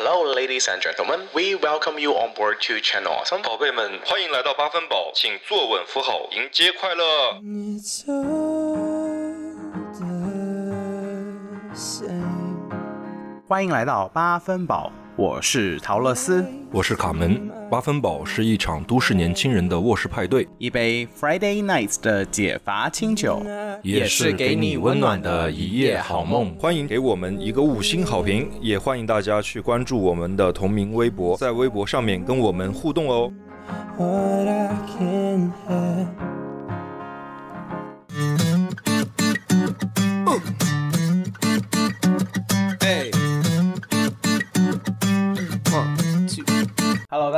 Hello, ladies and gentlemen. We welcome you on board to Channel Awesome. 宝贝们，欢迎来到八分饱，请坐稳扶好，迎接快乐。欢迎来到八分饱，我是陶乐斯。我是卡门。八分饱是一场都市年轻人的卧室派对，一杯 Friday Nights 的解乏清酒，也是给你温暖的一夜好梦。欢迎给我们一个五星好评，也欢迎大家去关注我们的同名微博，在微博上面跟我们互动哦。What I can have.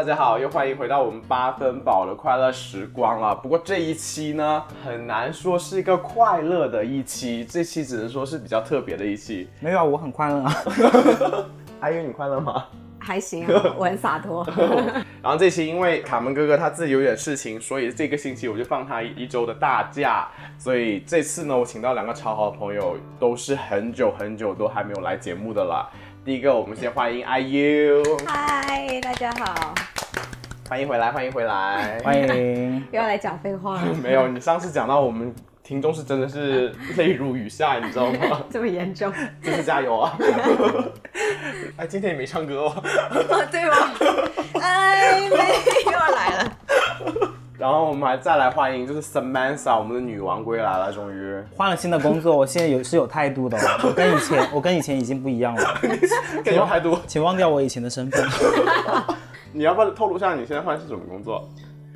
大家好，又欢迎回到我们八分饱的快乐时光了。不过这一期呢，很难说是一个快乐的一期，这期只能说是比较特别的一期。没有啊，我很快乐啊。阿英，你快乐吗？还行啊，我很洒脱。然后这期因为卡门哥哥他自己有点事情，所以这个星期我就放他一周的大假。所以这次呢，我请到两个超好的朋友，都是很久很久都还没有来节目的啦。第一个，我们先欢迎 IU，嗨，大家好，欢迎回来，欢迎回来。欢迎。又要来讲废话了，没有，你上次讲到我们听众是真的是 泪如雨下，你知道吗？这么严重？真是加油啊！哎，今天也没唱歌哦。对吗？哎，没又要来了。然后我们还再来欢迎，就是 Samantha，我们的女王归来了，终于。换了新的工作，我现在有是有态度的哦，我跟以前 我跟以前已经不一样了，感觉态度。请忘掉我以前的身份。你要不要透露一下你现在换的是什么工作？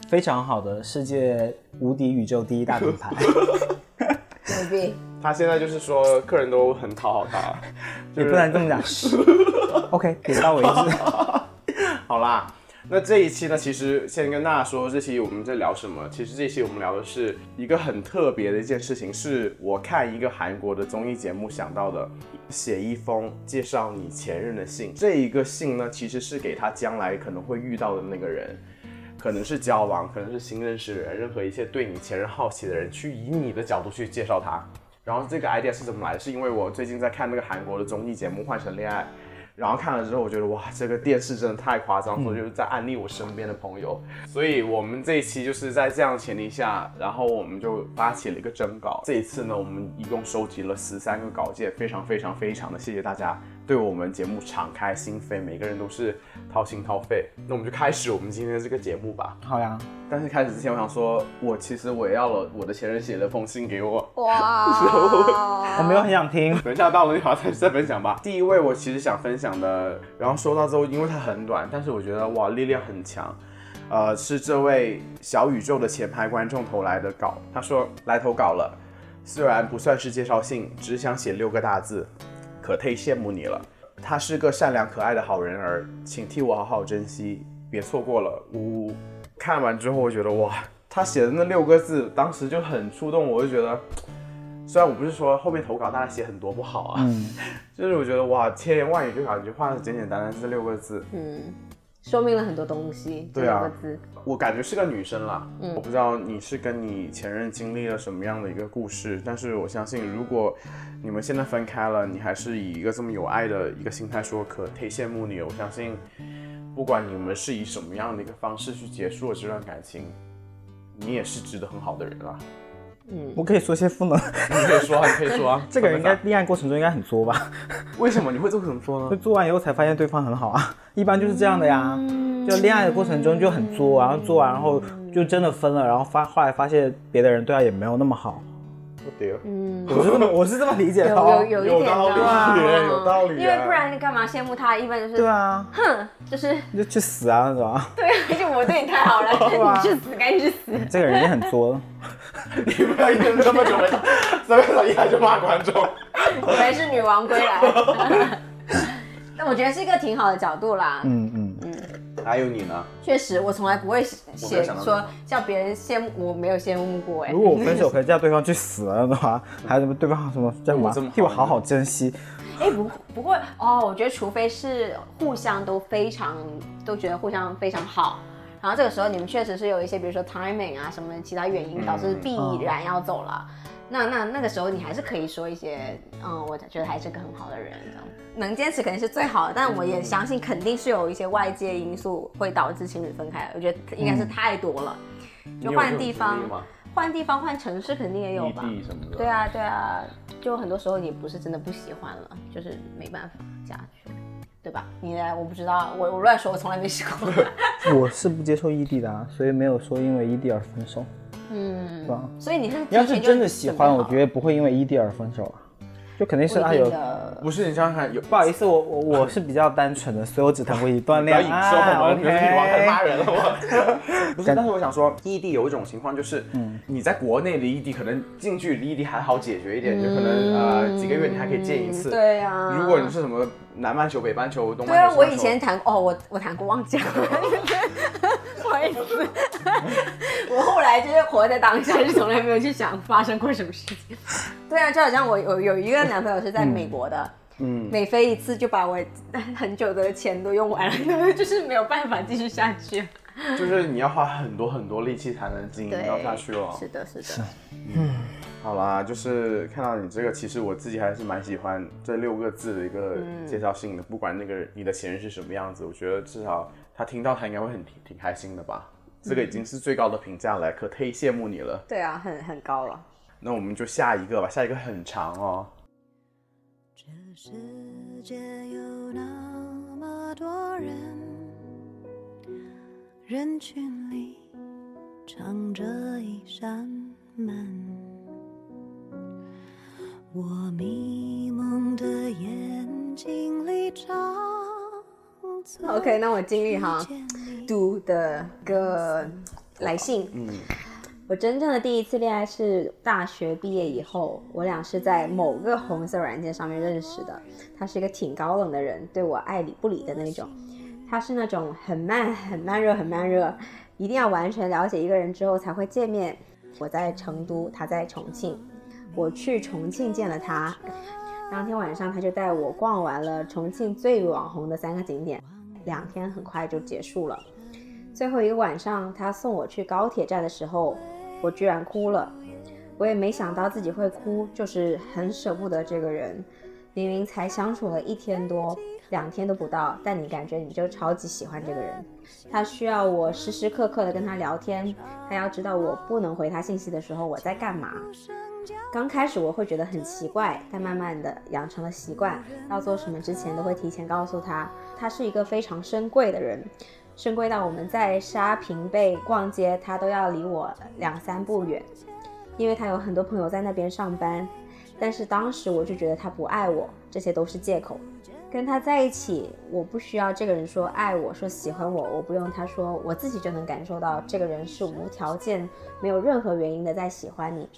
非常好的世界无敌宇宙第一大品牌，牛逼！他现在就是说客人都很讨好他，你不能这么讲。OK，点到为止。好啦，那这一期呢，其实先跟大家说，这期我们在聊什么？其实这期我们聊的是一个很特别的一件事情，是我看一个韩国的综艺节目想到的，写一封介绍你前任的信。这一个信呢，其实是给他将来可能会遇到的那个人。可能是交往，可能是新认识的人，任何一切对你前任好奇的人，去以你的角度去介绍他。然后这个 idea 是怎么来的？是因为我最近在看那个韩国的综艺节目《换乘恋爱》，然后看了之后，我觉得哇，这个电视真的太夸张，所以就是在安利我身边的朋友。所以我们这一期就是在这样的前提下，然后我们就发起了一个征稿。这一次呢，我们一共收集了十三个稿件，非常非常非常的谢谢大家对我们节目敞开心扉，每个人都是掏心掏肺。那我们就开始我们今天的这个节目吧。好呀，但是开始之前，我想说，我其实我也要了我的前任写了封信给我。哇！我没有很想听。等一下到了，你好再再分享吧。第一位我其实想分享的，然后收到之后，因为它很短，但是我觉得哇力量很强。呃，是这位小宇宙的前排观众投来的稿，他说来投稿了，虽然不算是介绍信，只想写六个大字，可忒羡慕你了。他是个善良可爱的好人儿，请替我好好珍惜，别错过了。呜呜。看完之后，我觉得哇，他写的那六个字，当时就很触动我，就觉得。虽然我不是说后面投稿大家写很多不好啊，嗯，就是我觉得哇，千言万语就感觉换了简简单单这六个字，嗯，说明了很多东西。对啊我感觉是个女生啦。嗯我不知道你是跟你前任经历了什么样的一个故事，但是我相信，如果你们现在分开了，你还是以一个这么有爱的一个心态说，可忒羡慕你。我相信，不管你们是以什么样的一个方式去结束了这段感情，你也是值得很好的人啊。我可以说些负能。你可以说啊，你可以说啊。这个人应该恋爱过程中应该很作吧？为什么你会这么说呢？就做完以后才发现对方很好啊，一般就是这样的呀。就恋爱的过程中就很作，然后做完然后就真的分了，然后发后来发现别的人对他也没有那么好。我丢。嗯，我是这么 我是这么理解的有哦。有有一点有道理有道理啊因为不然你干嘛羡慕他？一般就是对啊，哼，就是你就去死啊那种啊。对，而且我对你太好了，啊你去死，赶紧去死。这个人也很作。你不要一天这么久了，三位老一来就骂观众。我们是女王归来。但我觉得是一个挺好的角度啦。嗯嗯，还有你呢？确实，我从来不会写说叫别人羡慕，我没有羡慕过哎如。果我分手可以叫对方去死了的话，还有什么对方什么叫什么我这么替我好好珍惜。哎，不不过哦，我觉得除非是互相都非常都觉得互相非常好，然后这个时候你们确实是有一些，比如说 timing 啊什么其他原因导致必然要走了。那那那个时候你还是可以说一些，嗯，我觉得还是个很好的人，这样能坚持肯定是最好的。但我也相信肯定是有一些外界因素会导致情侣分开，我觉得应该是太多了。就换地方换地方换城市肯定也有吧。对啊，对啊，就很多时候你不是真的不喜欢了，就是没办法下去，对吧？你来，我不知道，我我乱说，我从来没试过。我是不接受异地的啊，所以没有说因为异地而分手，嗯是，吧？所以你是你要是真的喜欢，我觉得得不会因为异地而分手啊，就肯定是不一啊有的。不是你想想看，有不好意思，我我我是比较单纯的，所以我只谈过一段恋引说我们，女王开始骂爱。人了我。不是，但是我想说，异地有一种情况就是，嗯你在国内离异地，可能近距离异地还好解决一点，就可能呃几个月你还可以见一次。嗯对啊如果你是什么南半球、北半球、东半球，对啊，我以前谈哦，我我谈过，忘记了，不好意思。我后来就是活在当下，就从来没有去想发生过什么事情。对啊，就好像我有有一个男朋友是在美国的，嗯，每飞一次就把我很久的钱都用完了，就是没有办法继续下去。就是你要花很多很多力气才能经营，到下去哦。是的，是的。嗯好啦，就是看到你这个，其实我自己还是蛮喜欢这六个字的一个嗯介绍性的。不管那个你的前任是什么样子，我觉得至少他听到他应该会很挺挺开心的吧。这个已经是最高的评价了，可忒羡慕你了。对啊，很很高了。那我们就下一个吧，下一个很长哦。这世界有那么多人，人群里藏着一扇门。我迷蒙的眼睛里藏着 OK，那我尽力哈读的个来信。嗯，我真正的第一次恋爱是大学毕业以后，我俩是在某个红色软件上面认识的。他是一个挺高冷的人，对我爱理不理的那种。他是那种很慢、很慢热、很慢热，一定要完全了解一个人之后才会见面。我在成都，他在重庆。我去重庆见了他，当天晚上他就带我逛完了重庆最网红的三个景点，两天很快就结束了。最后一个晚上，他送我去高铁站的时候，我居然哭了。我也没想到自己会哭，就是很舍不得这个人。明明才相处了一天多，两天都不到，但你感觉你就超级喜欢这个人。他需要我时时刻刻的跟他聊天，他要知道我不能回他信息的时候我在干嘛。刚开始我会觉得很奇怪，但慢慢的养成了习惯，要做什么之前都会提前告诉他。他是一个非常深贵的人，深贵到我们在沙坪背逛街，他都要离我两三步远，因为他有很多朋友在那边上班。但是当时我就觉得他不爱我，这些都是借口。跟他在一起，我不需要这个人说爱我，说喜欢我，我不用他说，我自己就能感受到这个人是无条件、没有任何原因的在喜欢你。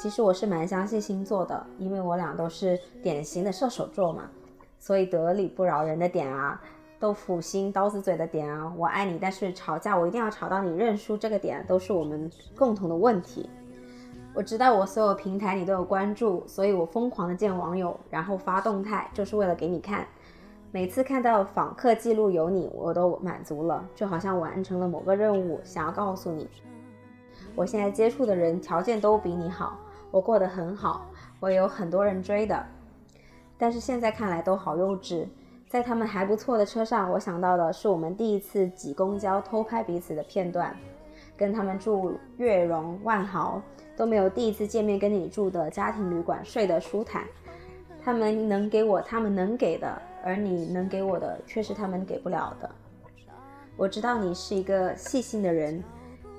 其实我是蛮相信星座的，因为我俩都是典型的射手座嘛，所以得理不饶人的点啊，豆腐心刀子嘴的点啊，我爱你，但是吵架我一定要吵到你认输这个点，都是我们共同的问题。我知道我所有平台你都有关注，所以我疯狂的见网友，然后发动态，就是为了给你看。每次看到访客记录有你，我都满足了，就好像完成了某个任务，想要告诉你，我现在接触的人条件都比你好，我过得很好，我有很多人追的。但是现在看来都好幼稚。在他们还不错的车上，我想到的是我们第一次挤公交偷拍彼此的片段，跟他们住悦榕、万豪都没有第一次见面跟你住的家庭旅馆睡得舒坦。他们能给我他们能给的，而你能给我的却是他们给不了的。我知道你是一个细心的人，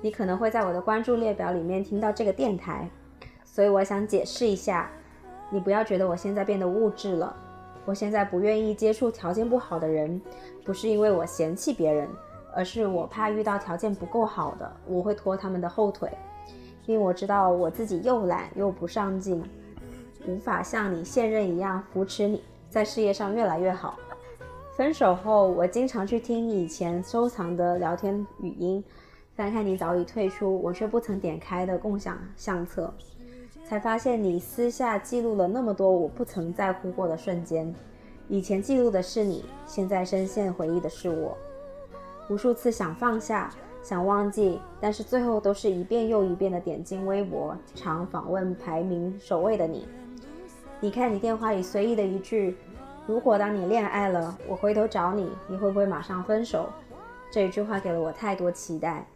你可能会在我的关注列表里面听到这个电台，所以我想解释一下，你不要觉得我现在变得物质了。我现在不愿意接触条件不好的人，不是因为我嫌弃别人，而是我怕遇到条件不够好的，我会拖他们的后腿，因为我知道我自己又懒又不上进，无法像你现任一样扶持你在事业上越来越好。分手后，我经常去听以前收藏的聊天语音，翻看你早已退出，我却不曾点开的共享相册，才发现你私下记录了那么多我不曾在乎过的瞬间。以前记录的是你，现在深陷回忆的是我。无数次想放下，想忘记，但是最后都是一遍又一遍的点进微博，常访问排名首位的你。你看你电话里随意的一句：“如果当你恋爱了，我回头找你，你会不会马上分手？”这一句话给了我太多期待。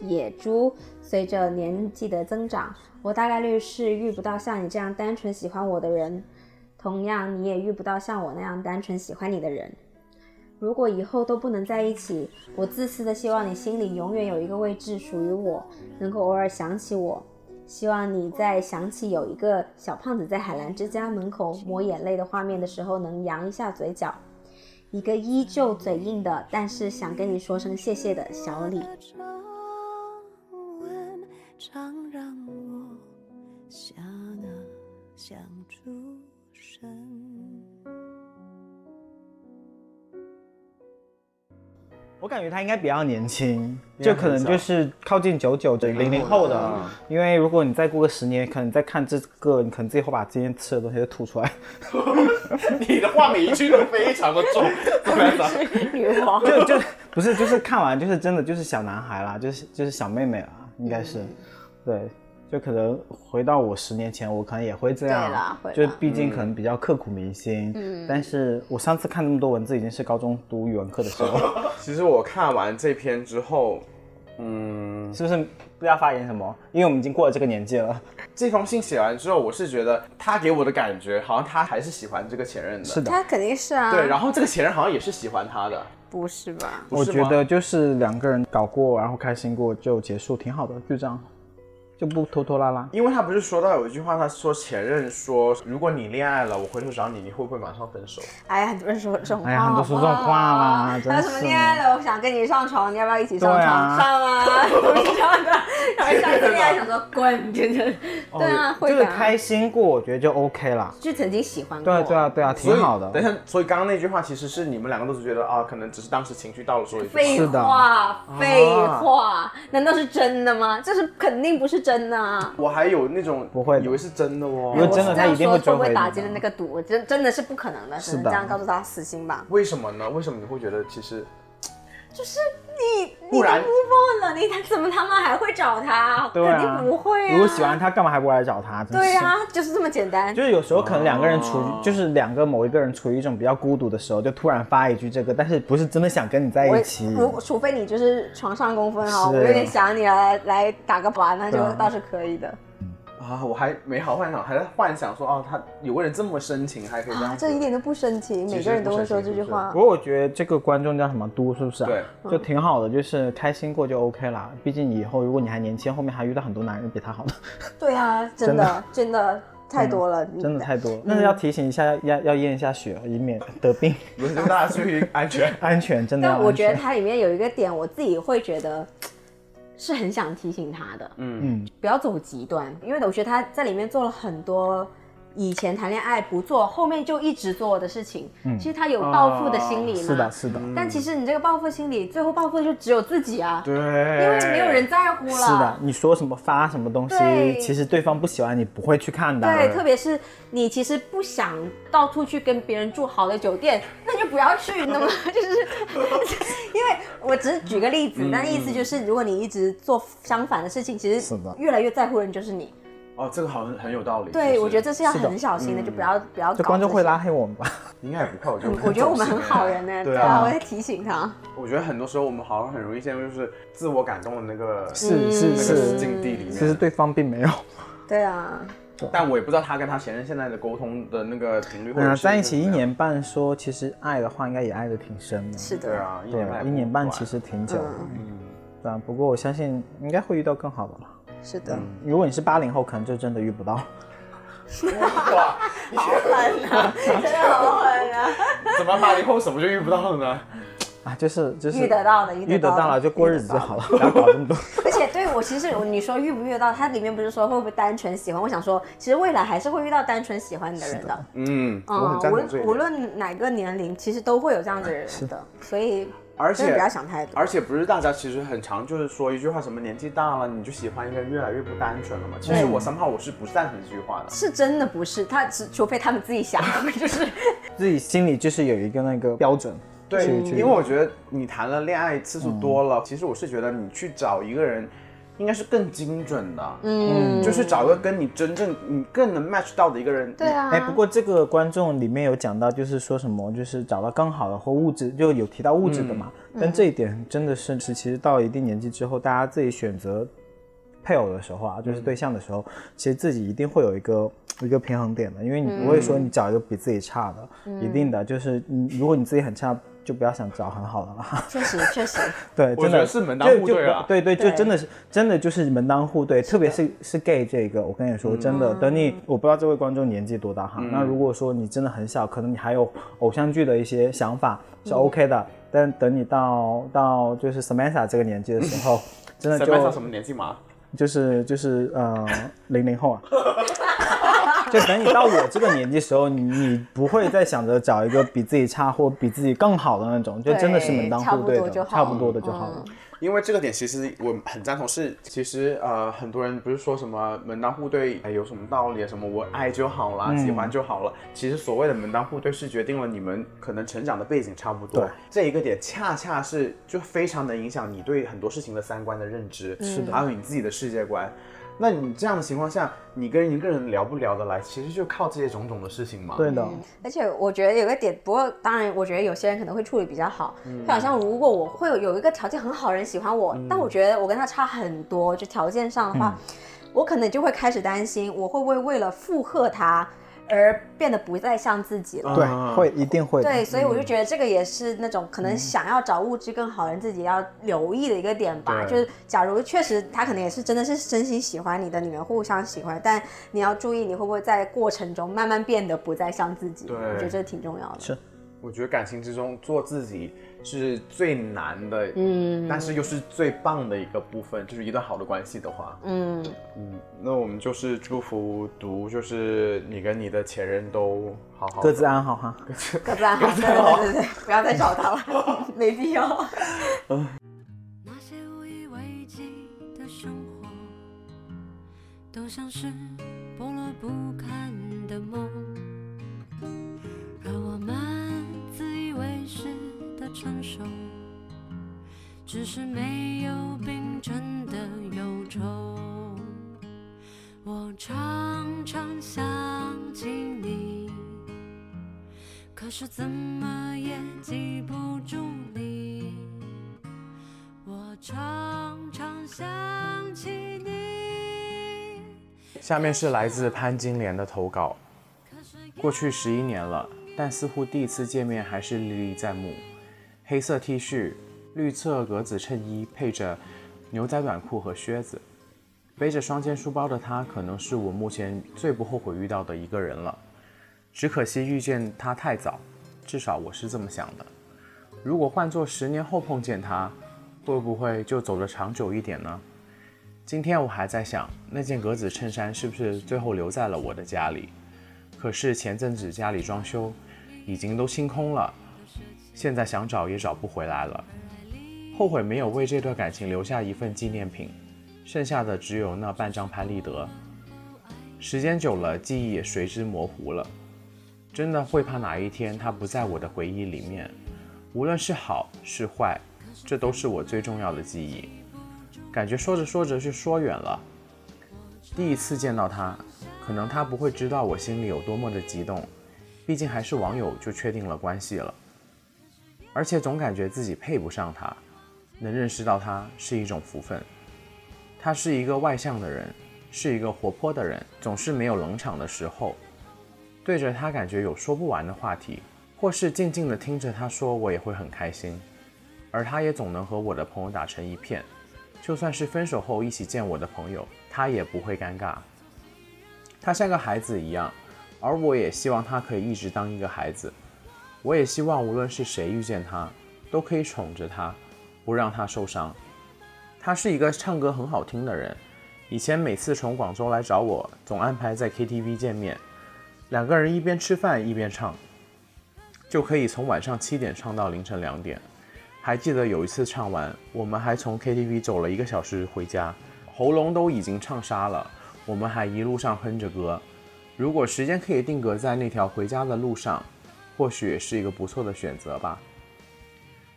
野猪，随着年纪的增长，我大概率是遇不到像你这样单纯喜欢我的人，同样你也遇不到像我那样单纯喜欢你的人。如果以后都不能在一起，我自私的希望你心里永远有一个位置属于我，能够偶尔想起我。希望你在想起有一个小胖子在海澜之家门口抹眼泪的画面的时候，能扬一下嘴角。一个依旧嘴硬的，但是想跟你说声谢谢的小李。想出神。我感觉他应该比较年轻，就可能就是靠近九九的零零后的嗯。因为如果你再过个十年，可能再看这个，你可能自己会把今天吃的东西都吐出来。你的话每一句都非常的重，就就不是，就是看完就是真的就是小男孩啦，就是就是小妹妹啦，应该是，对，就可能回到我十年前，我可能也会这样，就毕竟可能比较刻苦铭心，嗯，但是我上次看那么多文字，已经是高中读语文课的时候，其实我看完这篇之后，嗯，是不是不知道发言什么？因为我们已经过了这个年纪了，这封信写完之后，我是觉得他给我的感觉好像他还是喜欢这个前任的。是的。他肯定是啊。对，然后这个前任好像也是喜欢他的。不是吧？我觉得就是两个人搞过，然后开心过就结束，挺好的，就这样，就不拖拖拉拉。因为他不是说到有一句话，他说前任说，如果你恋爱了，我回头找你，你会不会马上分手？哎呀，很多人说这种话，哎呀很多说这种话啦真还有什么恋爱了，我想跟你上床，你要不要一起上床？对啊上啊？然后下次恋爱想说滚，真的。对啊，会。就是开心过，我觉得就 OK 了。就曾经喜欢过。对啊，对啊，对啊，挺好的。等一下，所以刚刚那句话其实是你们两个都是觉得啊，可能只是当时情绪到了说一句话。废话，废话，难道是真的吗？这是肯定不是真的啊！我还有那种不会以为是真的哦。因为真的他一定会回你的打击的那个赌？真真的是不可能的，只是的能这样告诉他死心吧。为什么呢？为什么你会觉得其实就是你，你都不然 move on 了，你他怎么他妈还会找他？对啊，肯定不会啊。如果喜欢他，干嘛还不来找他？真是对啊，就是这么简单。就是有时候可能两个人处于，哦就是两个某一个人处于一种比较孤独的时候，就突然发一句这个，但是不是真的想跟你在一起。如除非你就是床上公分哈，是我有点想你了，来来打个靶，那就倒是可以的啊，我还美好幻想，还在幻想说哦，他有个人这么深情，还可以这样啊，这一点都不深情，每个人都会说这句话不。过我觉得这个观众叫什么都，是不是、啊？对，就挺好的，就是开心过就 OK 啦。毕竟以后如果你还年轻，后面还遇到很多男人比他好的，对啊，真真的真的太多了，真的太多了。但是要提醒一下，要要要验一下血，以免 得病。不是，就大家注意安全。安全真的。但我觉得它里面有一个点，我自己会觉得是很想提醒他的，嗯。嗯，不要走极端，因为我觉得他在里面做了很多以前谈恋爱不做，后面就一直做的事情。其实他有报复的心理嘛，嗯是的，是的，但其实你这个报复心理，最后报复的就只有自己啊，对，因为没有人在乎了。是的。你说什么发什么东西，其实对方不喜欢你不会去看的。对，特别是你其实不想到处去跟别人住好的酒店，那就不要去。那么 就是，因为我只是举个例子，但意思就是，如果你一直做相反的事情，其实越来越在乎人就是你。哦，这个好像很有道理。对，我觉得这这是要很小心的，就不要不要搞这观众会拉黑我们吧？应该也不会，我觉得嗯我觉得我们很好人呢，对啊，我会提醒他。我觉得很多时候我们好像很容易陷入就是自我感动的那个是是那个是，境地里面其实面。对方并没有。对啊，但我也不知道他跟他前任现在的沟通的那个频率，或嗯，在一起一年半，说其实爱的话，应该也爱的挺深的。是的，对啊，一对年半，一年半其实挺久的。嗯，对啊，不过我相信应该会遇到更好的了。是的，如果你是八零后，可能就真的遇不到。哇，你好狠啊，真的好狠啊！怎么八零后什么就遇不到了呢？啊，就是就是遇得到的，遇得到了就过日子就好了。不要搞这么多。而且对我其实你说遇不遇得到，它里面不是说会不会单纯喜欢？我想说，其实未来还是会遇到单纯喜欢你的人的。嗯，我无同这一无。论哪个年龄，其实都会有这样子的人的，所以而且不要想太多。而且不是大家其实很常就是说一句话，什么年纪大了你就喜欢一个人越来越不单纯了嘛。其实我三号我是不赞成这句话的。是真的不是他，只除非他们自己想，就是自己心里就是有一个那个标准，对，因为我觉得你谈了恋爱次数多了，其实我是觉得你去找一个人，应该是更精准的，嗯，就是找一个跟你真正你更能 match 到的一个人。对啊。哎，不过这个观众里面有讲到，就是说什么，就是找到更好的或物质，就有提到物质的嘛。但这一点真的是是，其实到一定年纪之后，大家自己选择配偶的时候啊，就是对象的时候，其实自己一定会有一个一个平衡点的，因为你不会说你找一个比自己差的，一定的。就是你如果你自己很差，就不要想找很好的了。确实确实，对，真的是门当户对啊对对，就真的是真的就是门当户对，特别是是 gay 这个，我跟你说，真的，等你我不知道这位观众年纪多大哈，那如果说你真的很小，可能你还有偶像剧的一些想法是 OK 的，但等你到到就是 Samantha 这个年纪的时候，真的就什么年纪嘛？就是就是呃零零后啊。就等你到我这个年纪时候，你你不会再想着找一个比自己差或比自己更好的那种，就真的是门当户对的，差不多就好差不多的就好了。因为这个点其实我很赞同是，其实呃很多人不是说什么门当户对，哎有什么道理啊？什么我爱就好啦，喜欢就好了。其实所谓的门当户对是决定了你们可能成长的背景差不多对，这一个点恰恰是就非常能影响你对很多事情的三观的认知，是的，还有你自己的世界观。那你这样的情况下，你跟一个人聊不聊得来，其实就靠这些种种的事情嘛。对的，而且我觉得有个点，不过当然，我觉得有些人可能会处理比较好。就好像如果我会有有一个条件很好的人喜欢我，但我觉得我跟他差很多，就条件上的话，我可能就会开始担心，我会不会为了附和他而变得不再像自己了。对，啊会一定会。对，所以我就觉得这个也是那种可能想要找物质更好的人自己要留意的一个点吧。对就是假如确实他可能也是真的是真心喜欢你的，你们互相喜欢，但你要注意你会不会在过程中慢慢变得不再像自己。对我觉得这挺重要的。是我觉得感情之中做自己是最难的，嗯，但是又是最棒的一个部分，就是一段好的关系的话，嗯，嗯，那我们就是祝福读，就是你跟你的前任都好好各自安好哈。各自安好，对对对不要再找他了，没必要。那些无以为继的生活，都像是剥落不堪的梦，而我们自以为是的成熟，只是没有冰镇的忧愁。我常常想起你，可是怎么也记不住你。我常常想起你。下面是来自潘金莲的投稿。过去十一年了，但似乎第一次见面还是历历在目。黑色 T 恤、绿色格子衬衣，配着牛仔短裤和靴子，背着双肩书包的他，可能是我目前最不后悔遇到的一个人了。只可惜遇见他太早，至少我是这么想的。如果换做十年后碰见他，会不会就走得长久一点呢？今天我还在想，那件格子衬衫是不是最后留在了我的家里？可是前阵子家里装修，已经都清空了，现在想找也找不回来了。后悔没有为这段感情留下一份纪念品，剩下的只有那半张拍立得。时间久了，记忆也随之模糊了。真的会怕哪一天它不在我的回忆里面，无论是好是坏，这都是我最重要的记忆。感觉说着说着就说远了。第一次见到他，可能他不会知道我心里有多么的激动，毕竟还是网友就确定了关系了。而且总感觉自己配不上他，能认识到他是一种福分。他是一个外向的人，是一个活泼的人，总是没有冷场的时候。对着他感觉有说不完的话题，或是静静的听着他说，我也会很开心。而他也总能和我的朋友打成一片，就算是分手后一起见我的朋友，他也不会尴尬。他像个孩子一样，而我也希望他可以一直当一个孩子。我也希望无论是谁遇见他，都可以宠着他，不让他受伤。他是一个唱歌很好听的人，以前每次从广州来找我，总安排在 KTV 见面，两个人一边吃饭一边唱，就可以从晚上七点唱到凌晨两点。还记得有一次唱完，我们还从 KTV 走了一个小时回家，喉咙都已经唱沙了，我们还一路上哼着歌。如果时间可以定格在那条回家的路上，或许是一个不错的选择吧。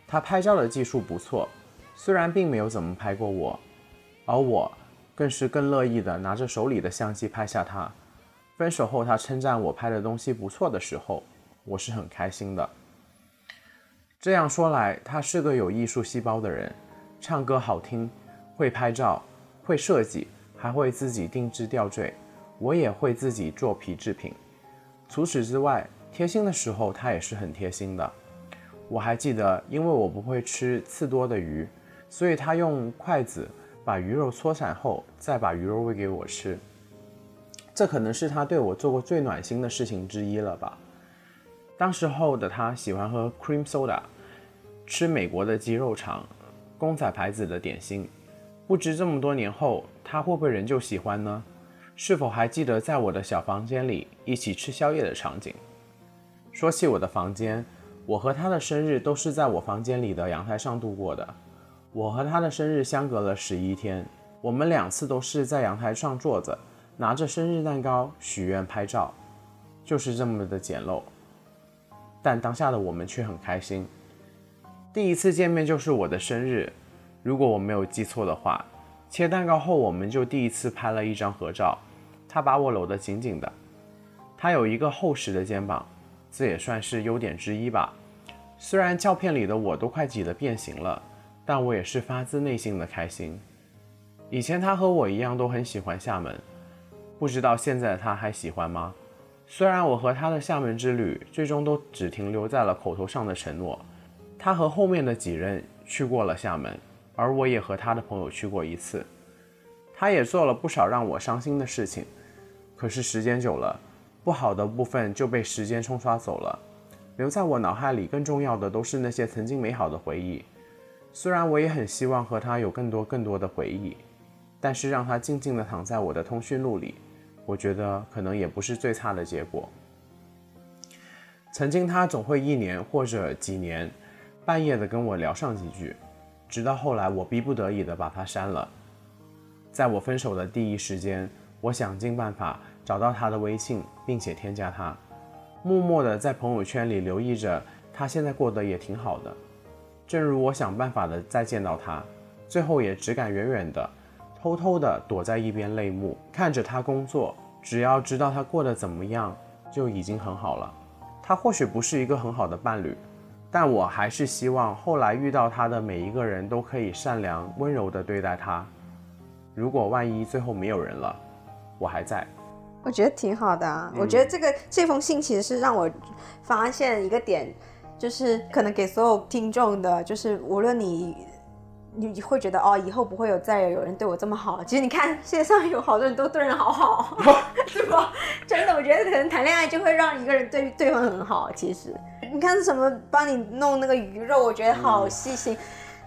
他拍照的技术不错，虽然并没有怎么拍过我，而我更是更乐意的拿着手里的相机拍下他。分手后，他称赞我拍的东西不错的时候，我是很开心的。这样说来，他是个有艺术细胞的人，唱歌好听，会拍照，会设计，还会自己定制吊坠。我也会自己做皮制品。除此之外，贴心的时候他也是很贴心的。我还记得，因为我不会吃刺多的鱼，所以他用筷子把鱼肉搓散后，再把鱼肉喂给我吃。这可能是他对我做过最暖心的事情之一了吧。当时候的他喜欢喝 cream soda，吃美国的鸡肉肠、公仔牌子的点心。不知这么多年后，他会不会仍旧喜欢呢？是否还记得在我的小房间里一起吃宵夜的场景？说起我的房间，我和他的生日都是在我房间里的阳台上度过的。我和他的生日相隔了十一天，我们两次都是在阳台上坐着，拿着生日蛋糕许愿拍照，就是这么的简陋。但当下的我们却很开心。第一次见面就是我的生日，如果我没有记错的话，切蛋糕后我们就第一次拍了一张合照。他把我搂得紧紧的，他有一个厚实的肩膀，这也算是优点之一吧。虽然照片里的我都快挤得变形了，但我也是发自内心的开心。以前他和我一样都很喜欢厦门，不知道现在的他还喜欢吗？虽然我和他的厦门之旅最终都只停留在了口头上的承诺，他和后面的几任去过了厦门，而我也和他的朋友去过一次，他也做了不少让我伤心的事情。可是时间久了，不好的部分就被时间冲刷走了，留在我脑海里更重要的都是那些曾经美好的回忆。虽然我也很希望和他有更多更多的回忆，但是让他静静地躺在我的通讯录里，我觉得可能也不是最差的结果。曾经他总会一年或者几年，半夜的跟我聊上几句，直到后来我逼不得已的把他删了。在我分手的第一时间。我想尽办法找到他的微信，并且添加他，默默地在朋友圈里留意着他现在过得也挺好的。正如我想办法的再见到他，最后也只敢远远的、偷偷的躲在一边泪目，看着他工作。只要知道他过得怎么样，就已经很好了。他或许不是一个很好的伴侣，但我还是希望后来遇到他的每一个人都可以善良温柔的对待他。如果万一最后没有人了，我还在，我觉得挺好的啊。我觉得这个这封信其实是让我发现一个点，就是可能给所有听众的，就是无论你你会觉得哦，以后不会有再有人对我这么好。其实你看，世界上有好多人都对人好好，是吧？真的，我觉得可能谈恋爱就会让一个人对对方很好。其实你看什么帮你弄那个鱼肉，我觉得好细心。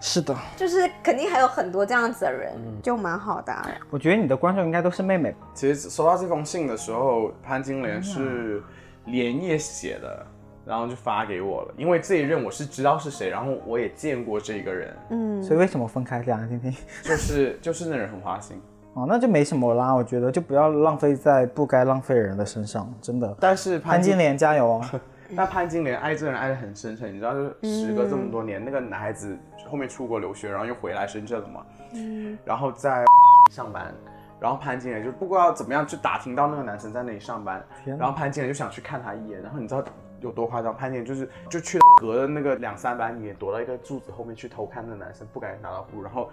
是的，就是肯定还有很多这样子的人，就蛮好的啊。我觉得你的观众应该都是妹妹。其实收到这封信的时候，潘金莲是连夜写的，然后就发给我了。因为这一任我是知道是谁，然后我也见过这个人，嗯，所以为什么分开？两个听听。就是就是那人很花心。哦，那就没什么啦。我觉得就不要浪费在不该浪费人的身上，真的。但是潘金莲加油哦！那潘金莲爱这个人爱得很深沉，你知道，就是时隔这么多年，那个男孩子后面出国留学，然后又回来深圳了嘛，嗯，然后在上班，然后潘金莲就不知道怎么样就打听到那个男生在那里上班，然后潘金莲就想去看他一眼，然后你知道有多夸张？潘金莲就是就去了隔了那个两三百米，躲到一个柱子后面去偷看那个男生，不敢打招呼，然后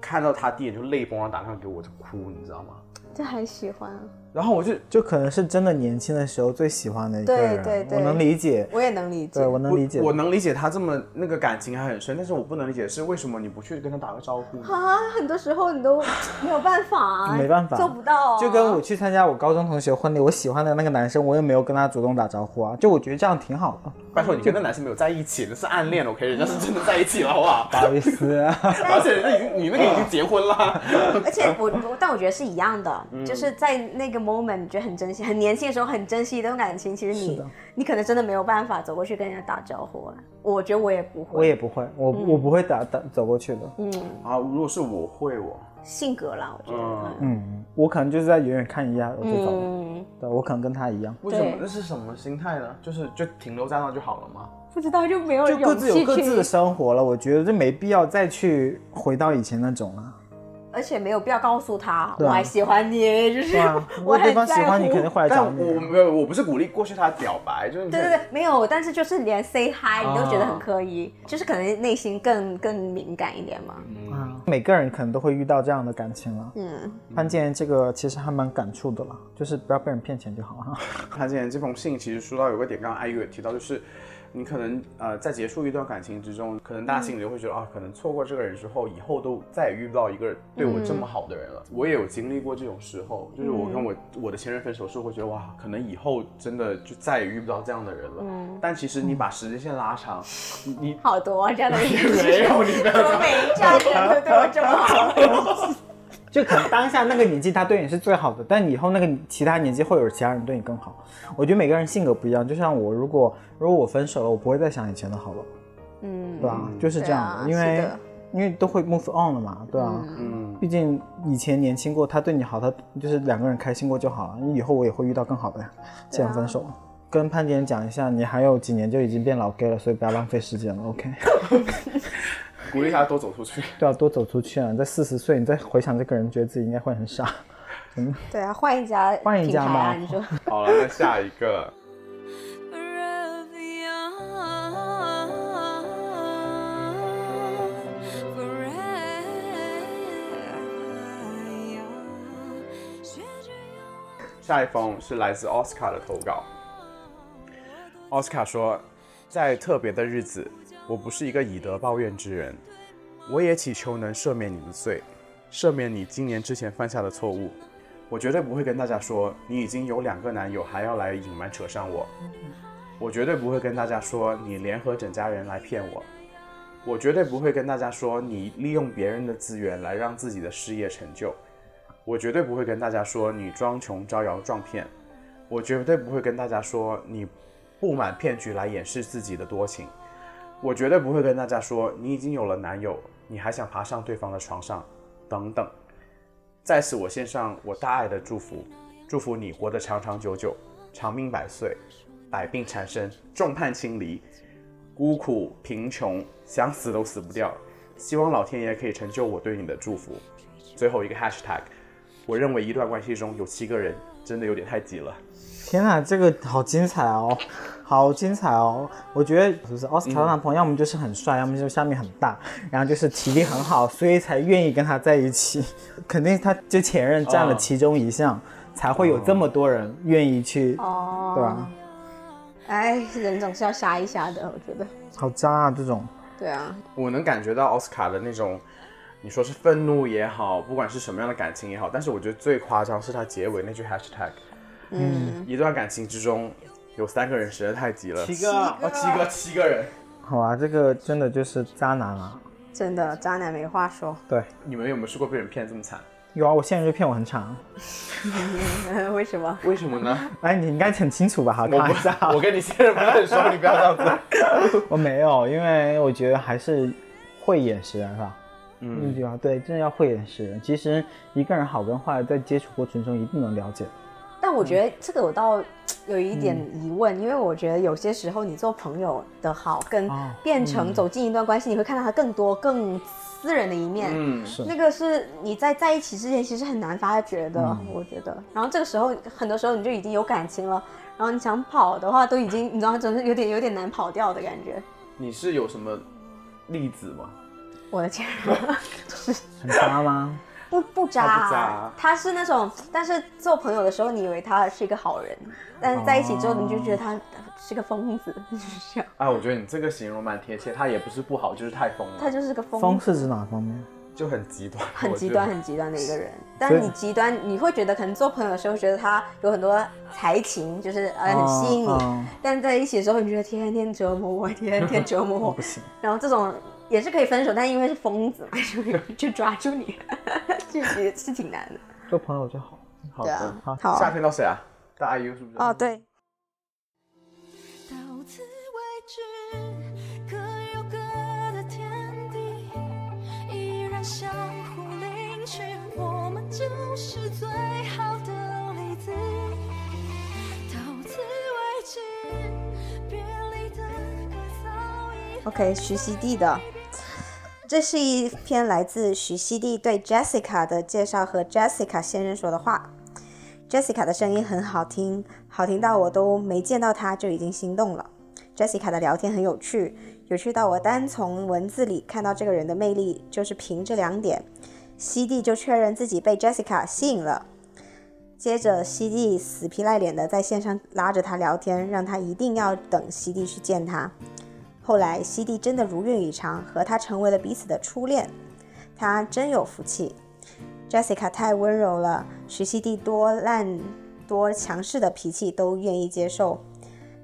看到他第一眼就泪崩，然后打电话给我就哭，你知道吗？这还喜欢啊？然后我就就可能是真的年轻的时候最喜欢的一个人，对对对我能理解，我也能理解对。我能理解。我能理解他这么那个感情还很深，但是我不能理解是为什么你不去跟他打个招呼？啊，很多时候你都没有办法啊，没办法做不到啊。就跟我去参加我高中同学婚礼，我喜欢的那个男生，我也没有跟他主动打招呼啊，就我觉得这样挺好的。拜托，你跟那男生没有在一起，那是暗恋，OK？人家是真的在一起了，好不好？不好意思啊，而且人家已经，你那个已经结婚了。而且我我，但我觉得是一样的，嗯就是在那个 moment 你觉得很珍惜，很年轻的时候很珍惜这种感情，其实你你可能真的没有办法走过去跟人家打招呼啊。我觉得我也不会，我也不会，我我不会打打走过去的。嗯啊，如果是我会我，性格啦，我觉得嗯嗯，我可能就是在远远看一下我就走了。嗯，对，我可能跟他一样。为什么？那是什么心态呢？就是就停留在那就好了吗？不知道就没有就各自有各自的，生活了，我觉得就没必要再去回到以前那种了。而且没有必要告诉他啊。我还喜欢你，就是我 果对很在方喜欢你，乎。肯定会来但找你没有，我不是鼓励过去他表白，就是对对对，没有，但是就是连 say hi 你都觉得哦很刻意，就是可能内心更更敏感一点嘛。啊，每个人可能都会遇到这样的感情了。嗯，潘建这个其实还蛮感触的了，就是不要被人骗钱就好了。他之前这封信其实说到有个点，刚刚艾玉也提到，就是你可能呃在结束一段感情之中，可能大家心里会觉得、啊，可能错过这个人之后，以后都再也遇不到一个对我这么好的人了。我也有经历过这种时候，就是我跟我我的前任分手时候，会觉得哇，可能以后真的就再也遇不到这样的人了。但其实你把时间线拉长，你你好多啊这样的 人，没有你不要我每一家人都对我这么好。就可能当下那个年纪他对你是最好的，但以后那个其他年纪会有其他人对你更好。我觉得每个人性格不一样，就像我，如果如果我分手了，我不会再想以前的好了，嗯，对吧？就是这样的，因为因为都会 move on 了嘛，对啊。嗯，毕竟以前年轻过，他对你好，他就是两个人开心过就好了。你以后我也会遇到更好的呀。既然分手了，跟潘姐讲一下，你还有几年就已经变老 gay 了，所以不要浪费时间了。OK，鼓励他多走出去。对啊，多走出去啊！你在四十岁，你再回想这个人，觉得自己应该会很傻。嗯对啊，换一家换一家品牌啊嘛你说好了，那下一个 Forever young, forever young，学着勇下一封是来自奥斯卡的投稿。奥斯卡说，在特别的日子，我不是一个以德报怨之人，我也祈求能赦免你的罪，赦免你今年之前犯下的错误。我绝对不会跟大家说你已经有两个男友，还要来隐瞒扯上我。我绝对不会跟大家说你联合整家人来骗我。我绝对不会跟大家说你利用别人的资源来让自己的事业成就。我绝对不会跟大家说你装穷招摇撞骗，我绝对不会跟大家说你布满骗局来掩饰自己的多情，我绝对不会跟大家说你已经有了男友，你还想爬上对方的床上，等等。在此，我献上我大爱的祝福，祝福你活得长长久久，长命百岁，百病缠身，众叛亲离，孤苦贫穷，想死都死不掉。希望老天爷可以成就我对你的祝福。最后一个 hashtag，我认为一段关系中有七个人真的有点太挤了。天哪，这个好精彩哦，好精彩哦！我觉得就是奥斯卡的男朋友，要么就是很帅，要么就是下面很大，然后就是体力很好，所以才愿意跟他在一起。肯定他就前任占了其中一项，才会有这么多人愿意去，哦，对吧？哎，人总是要杀一杀的，我觉得。好渣啊这种。对啊，我能感觉到奥斯卡的那种，你说是愤怒也好，不管是什么样的感情也好，但是我觉得最夸张是他结尾那句 hashtag，嗯，一段感情之中有三个人实在太急了，七个哦，七个七个人，好啊，这个真的就是渣男啊。真的渣男没话说。对，你们有没有试过被人骗这么惨？有啊，我现在就骗我很惨啊。为什么？为什么呢？哎，你应该很清楚吧？好，开我不玩笑，我跟你现在不是很熟，你不要这样子。我没有，因为我觉得还是慧眼识人，是吧？嗯，那句话对，真的要慧眼识人。其实一个人好跟坏，在接触过程中一定能了解。但我觉得这个我倒 有一点疑问，因为我觉得有些时候你做朋友的好，跟哦变成走进一段关系，你会看到他更多、更私人的一面。嗯，是那个是你在在一起之前其实很难发觉的，我觉得。然后这个时候，很多时候你就已经有感情了，然后你想跑的话，都已经你知道，总是有点有点难跑掉的感觉。你是有什么例子吗？我的天，很渣吗？不不渣,、他不渣他是那种，但是做朋友的时候，你以为他是一个好人，但是在一起之后，你就觉得他是个疯子，就是这样。啊，我觉得你这个形容蛮贴切，他也不是不好，就是太疯了，他就是个疯疯是指哪方面？就很极端，很极端、很极端的一个人。但是你极端，你会觉得可能做朋友的时候觉得他有很多才情，就是呃很吸引你，哦但在一起的时候，你觉得天天折磨我，天天 折磨我不。行，然后这种也是可以分手，但因为是疯子嘛，就有人去抓住你，这也是挺难的。做朋友就好。好的。，好好夏天到谁啊？大 IU 是不是？哦，对。到此为止，各有各的天地，依然相互领取，我们就是最好的例子。到此为止，别离的歌 OK，徐熙娣的，这是一篇来自徐熙娣对 Jessica 的介绍和 Jessica 先生说的话。Jessica 的声音很好听，好听到我都没见到她就已经心动了。Jessica 的聊天很有趣，有趣到我单从文字里看到这个人的魅力，就是凭这两点，熙娣就确认自己被 Jessica 吸引了。接着，熙娣死皮赖脸的在线上拉着他聊天，让他一定要等熙娣去见他。后来，熙娣真的如愿以偿，和他成为了彼此的初恋。他真有福气。Jessica 太温柔了，徐熙娣多烂、多强势的脾气都愿意接受。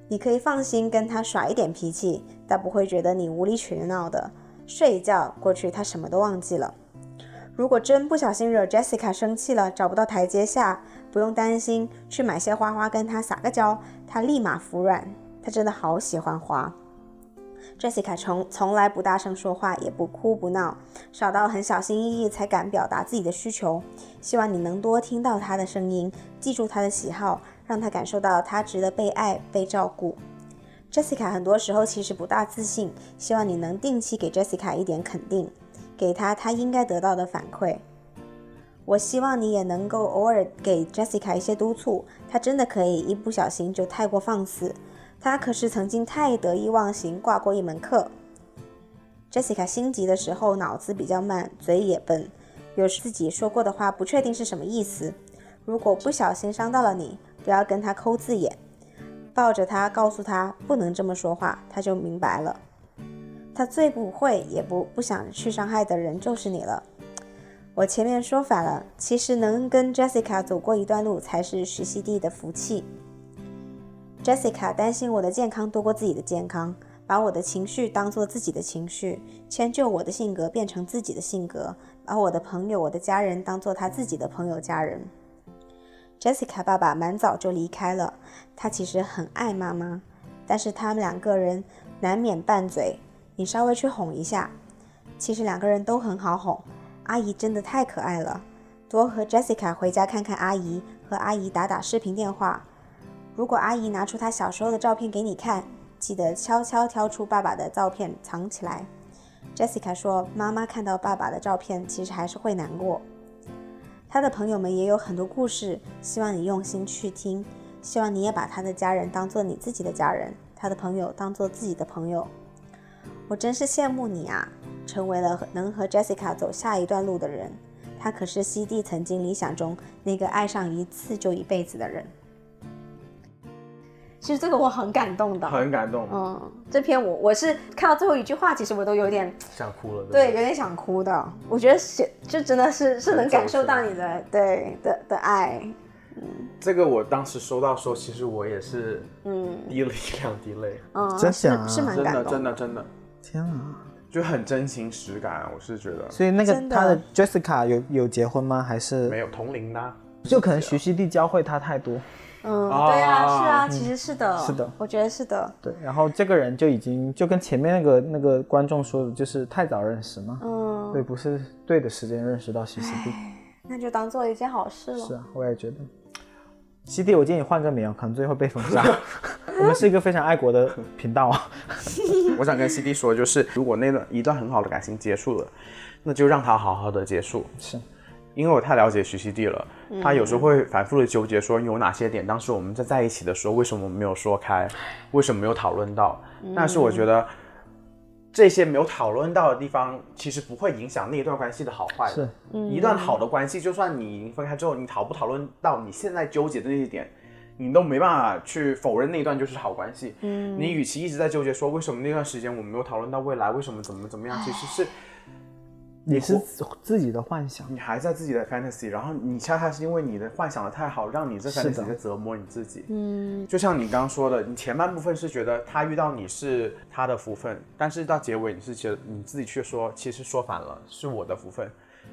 你可以放心跟他耍一点脾气，他不会觉得你无理取闹的。睡一觉过去，他什么都忘记了。如果真不小心惹 Jessica 生气了，找不到台阶下，不用担心，去买些花花跟他撒个娇，他立马服软。他真的好喜欢花。Jessica 从从来不大声说话，也不哭不闹，少到很小心翼翼才敢表达自己的需求。希望你能多听到他的声音，记住他的喜好，让他感受到他值得被爱、被照顾。Jessica 很多时候其实不大自信，希望你能定期给 Jessica 一点肯定，给她她应该得到的反馈。我希望你也能够偶尔给 Jessica 一些督促，她真的可以一不小心就太过放肆。他可是曾经太得意忘形，挂过一门课。Jessica 心急的时候脑子比较慢，嘴也笨，有时自己说过的话不确定是什么意思。如果不小心伤到了你，不要跟他抠字眼，抱着他告诉他不能这么说话，他就明白了。他最不会也不不想去伤害的人就是你了。我前面说反了，其实能跟 Jessica 走过一段路才是徐熙娣的福气。Jessica 担心我的健康多过自己的健康，把我的情绪当做自己的情绪，迁就我的性格变成自己的性格，把我的朋友、我的家人当做他自己的朋友、家人。Jessica 爸爸蛮早就离开了，他其实很爱妈妈，但是他们两个人难免拌嘴，你稍微去哄一下，其实两个人都很好哄。阿姨真的太可爱了，多和 Jessica 回家看看阿姨，和阿姨打打视频电话。如果阿姨拿出她小时候的照片给你看，记得悄悄挑出爸爸的照片藏起来。Jessica 说，妈妈看到爸爸的照片，其实还是会难过。他的朋友们也有很多故事，希望你用心去听。希望你也把他的家人当做你自己的家人，他的朋友当做自己的朋友。我真是羡慕你啊，成为了能和 Jessica 走下一段路的人。他可是西蒂曾经理想中那个爱上一次就一辈子的人。其实这个我很感动的，很感动，嗯，这篇我我是看到最后一句话，其实我都有点想哭了。对，有点想哭的。我觉得写就真的是是能感受到你的对的的爱。这个我当时收到的时候，其实我也是，嗯，滴了一两滴泪，嗯，真是假啊是蛮真的感动，真的真的，天啊！就很真情实感。我是觉得所以那个他的 Jessica 有有结婚吗？还是没有同龄的啊，就可能徐熙娣教会他太多？嗯，啊对啊，是啊，其实是的，是的我觉得是的，对，然后这个人就已经就跟前面那个那个观众说的，就是太早认识嘛，嗯，对，不是对的时间认识到徐熙娣。那就当做一件好事了。是啊，我也觉得。熙娣，我建议你换个名，可能最后被封杀。我们是一个非常爱国的频道啊。我想跟 CD 说，就是如果那段一段很好的感情结束了，那就让它好好的结束。是，因为我太了解徐熙娣了，她有时候会反复的纠结，说有哪些点当时我们在在一起的时候，为什么没有说开，为什么没有讨论到？但是我觉得这些没有讨论到的地方，其实不会影响那一段关系的好坏的。是，一段好的关系，就算你已经分开之后，你讨不讨论到你现在纠结的那些点，你都没办法去否认那一段就是好关系。嗯，你与其一直在纠结说为什么那段时间我们没有讨论到未来，为什么怎么怎么样，其实是你是自己的幻想。你还在自己的 fantasy，然后你恰恰是因为你的幻想的太好，让你这 fantasy 在折磨你自己。嗯，就像你刚刚说的，你前半部分是觉得他遇到你是他的福分，但是到结尾你是觉得你自己却说，其实说反了，是我的福分。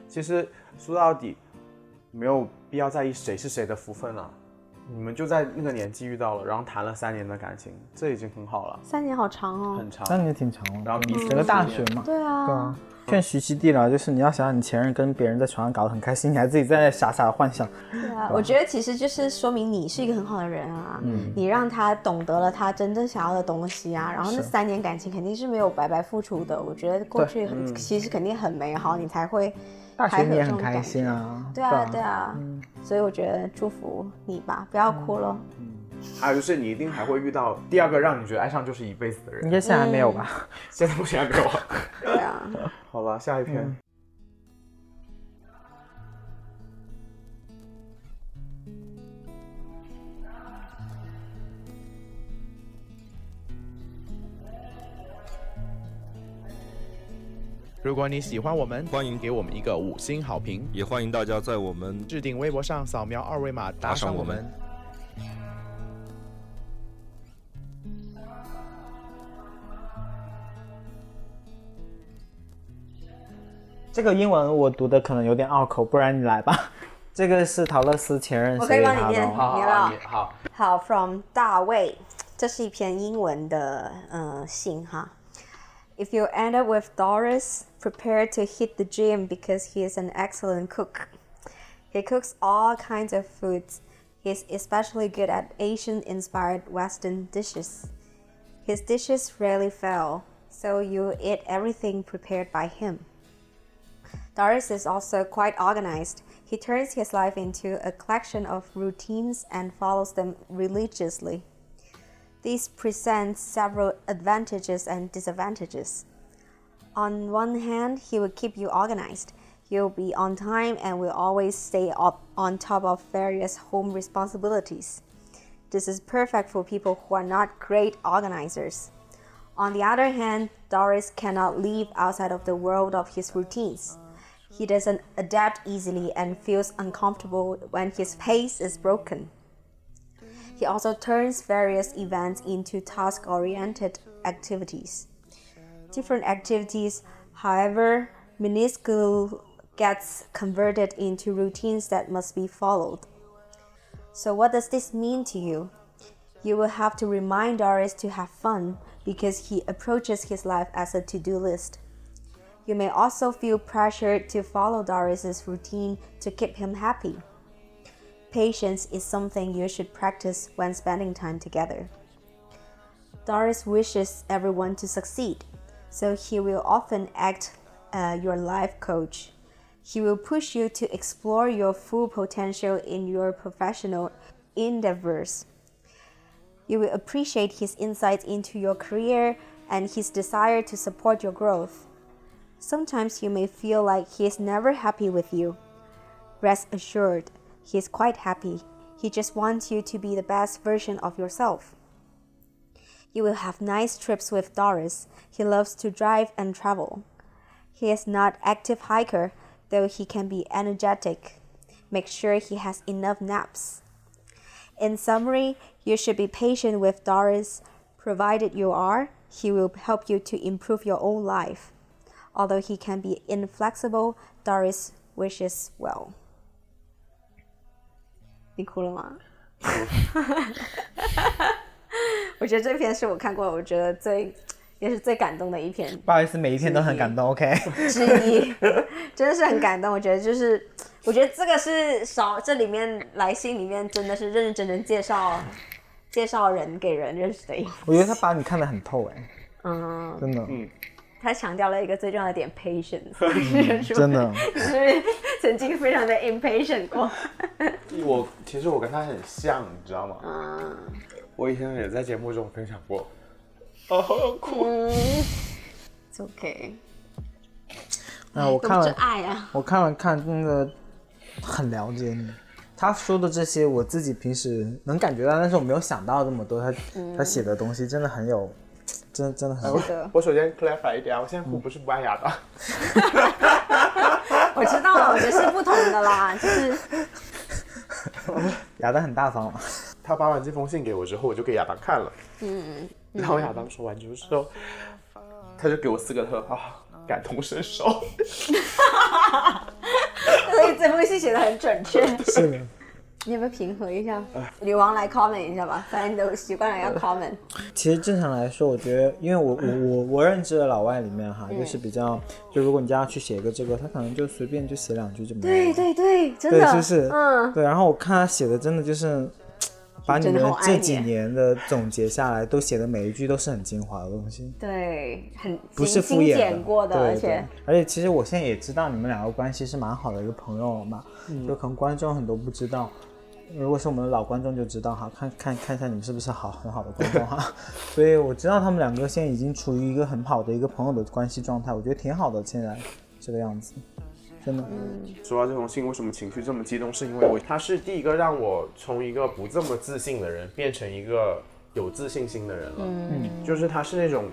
其实说到底，没有必要在意谁是谁的福分了。你们就在那个年纪遇到了，然后谈了三年的感情，这已经很好了，三年好长哦。很长。三年挺长哦，然后彼此整个大学嘛。对啊，对啊，劝徐熙娣了，就是你要想想你前任跟别人在床上搞得很开心，你还自己在那傻傻的幻想。对啊，我觉得其实就是说明你是一个很好的人啊，你让他懂得了他真正想要的东西啊，然后那三年感情肯定是没有白白付出的，我觉得过去很、其实肯定很美好，你才会大学你也很开心觉。啊，对啊，对啊，所以我觉得祝福你吧，不要哭了。还有就是你一定还会遇到第二个让你觉得爱上就是一辈子的人。应该现在还没有吧？现在目前还没有。对啊，好了，下一篇。如果你喜欢我们，欢迎给我们一个五星好评，也欢迎大家在我们置顶微博上扫描二维码打赏我们。这个英文我读的可能有点拗口，不然你来吧。这个是陶乐斯前任我可以写给他的帮你念哦。好好你要好，你好。好，from 大卫，这是一篇英文的呃信哈。If you end up with Doris, prepare to hit the gym because he is an excellent cook. He cooks all kinds of foods. He's especially good at Asian inspired Western dishes. His dishes rarely fail, so you eat everything prepared by him. Doris is also quite organized. He turns his life into a collection of routines and follows them religiously. This presents several advantages and disadvantages. On one hand, he will keep you organized. You'll be on time and will always stay up on top of various home responsibilities. This is perfect for people who are not great organizers. On the other hand, Doris cannot live outside of the world of his routines. He doesn't adapt easily and feels uncomfortable when his pace is broken. He also turns various events into task oriented activities. Different activities, however minuscule, gets converted into routines that must be followed. So, what does this mean to you? You will have to remind Doris to have fun because he approaches his life as a to do list. You may also feel pressured to follow Doris's routine to keep him happy. Patience is something you should practice when spending time together. Doris wishes everyone to succeed, so he will often act uh, your life coach. He will push you to explore your full potential in your professional endeavors. You will appreciate his insights into your career and his desire to support your growth. Sometimes you may feel like he is never happy with you. Rest assured, he is quite happy. He just wants you to be the best version of yourself. You will have nice trips with Doris. He loves to drive and travel. He is not active hiker, though he can be energetic. Make sure he has enough naps. In summary, you should be patient with Doris. Provided you are, he will help you to improve your own life. Although he can be inflexible, Doris wishes well. 你哭了吗？我觉得这篇是我看过我觉得最也是最感动的一篇不好意思，每一篇都很感动。OK，之一，真的是很感动。我觉得就是，我觉得这个是少这里面来信里面真的是认认真真介绍介绍人给人认识的一，我觉得他把你看得很透哎，嗯，真的，他强调了一个最重要的点，patience，真的。你是曾经非常的 impatient 过？我其实我跟他很像，你知道吗？嗯，我以前也在节目中分享过。哦，好想哭。嗯，it's OK。那我看了，爱啊，我看了看，真的很了解你。他说的这些，我自己平时能感觉到，但是我没有想到这么多。他、他写的东西真的很有，真的真的很我首先 clarify 一点啊，我现在哭不是不爱亚当，我知道了，我觉得是不同的啦，就是。亚当很大方嘛，他发完这封信给我之后，我就给亚当看了。嗯，然后亚当说完之后，他就给我四个特啊，感同身受。所以这封信写的很准确。是的，你有没有平和一下？女王来 comment 一下吧，反正你都习惯了要 comment。其实正常来说，我觉得，因为我我我我认知的老外里面哈，就是比较，就如果你叫他去写一个这个，他可能就随便就写两句就没了。对对对，真，的，是不是？嗯，对，然后我看他写的真的就是，把你们这几年的总结下来，都写的每一句都是很精华的东西。对，很不是敷衍简过的，对而且而且其实我现在也知道你们两个关系是蛮好的一个朋友了嘛，嗯就可能观众很多不知道，如果是我们的老观众就知道哈，看看看一下你们是不是好很好的观众哈，所以我知道他们两个现在已经处于一个很好的一个朋友的关系状态，我觉得挺好的，现在这个样子，真的，说到这封信，为什么情绪这么激动？是因为我他是第一个让我从一个不这么自信的人变成一个有自信心的人了。嗯，就是他是那种，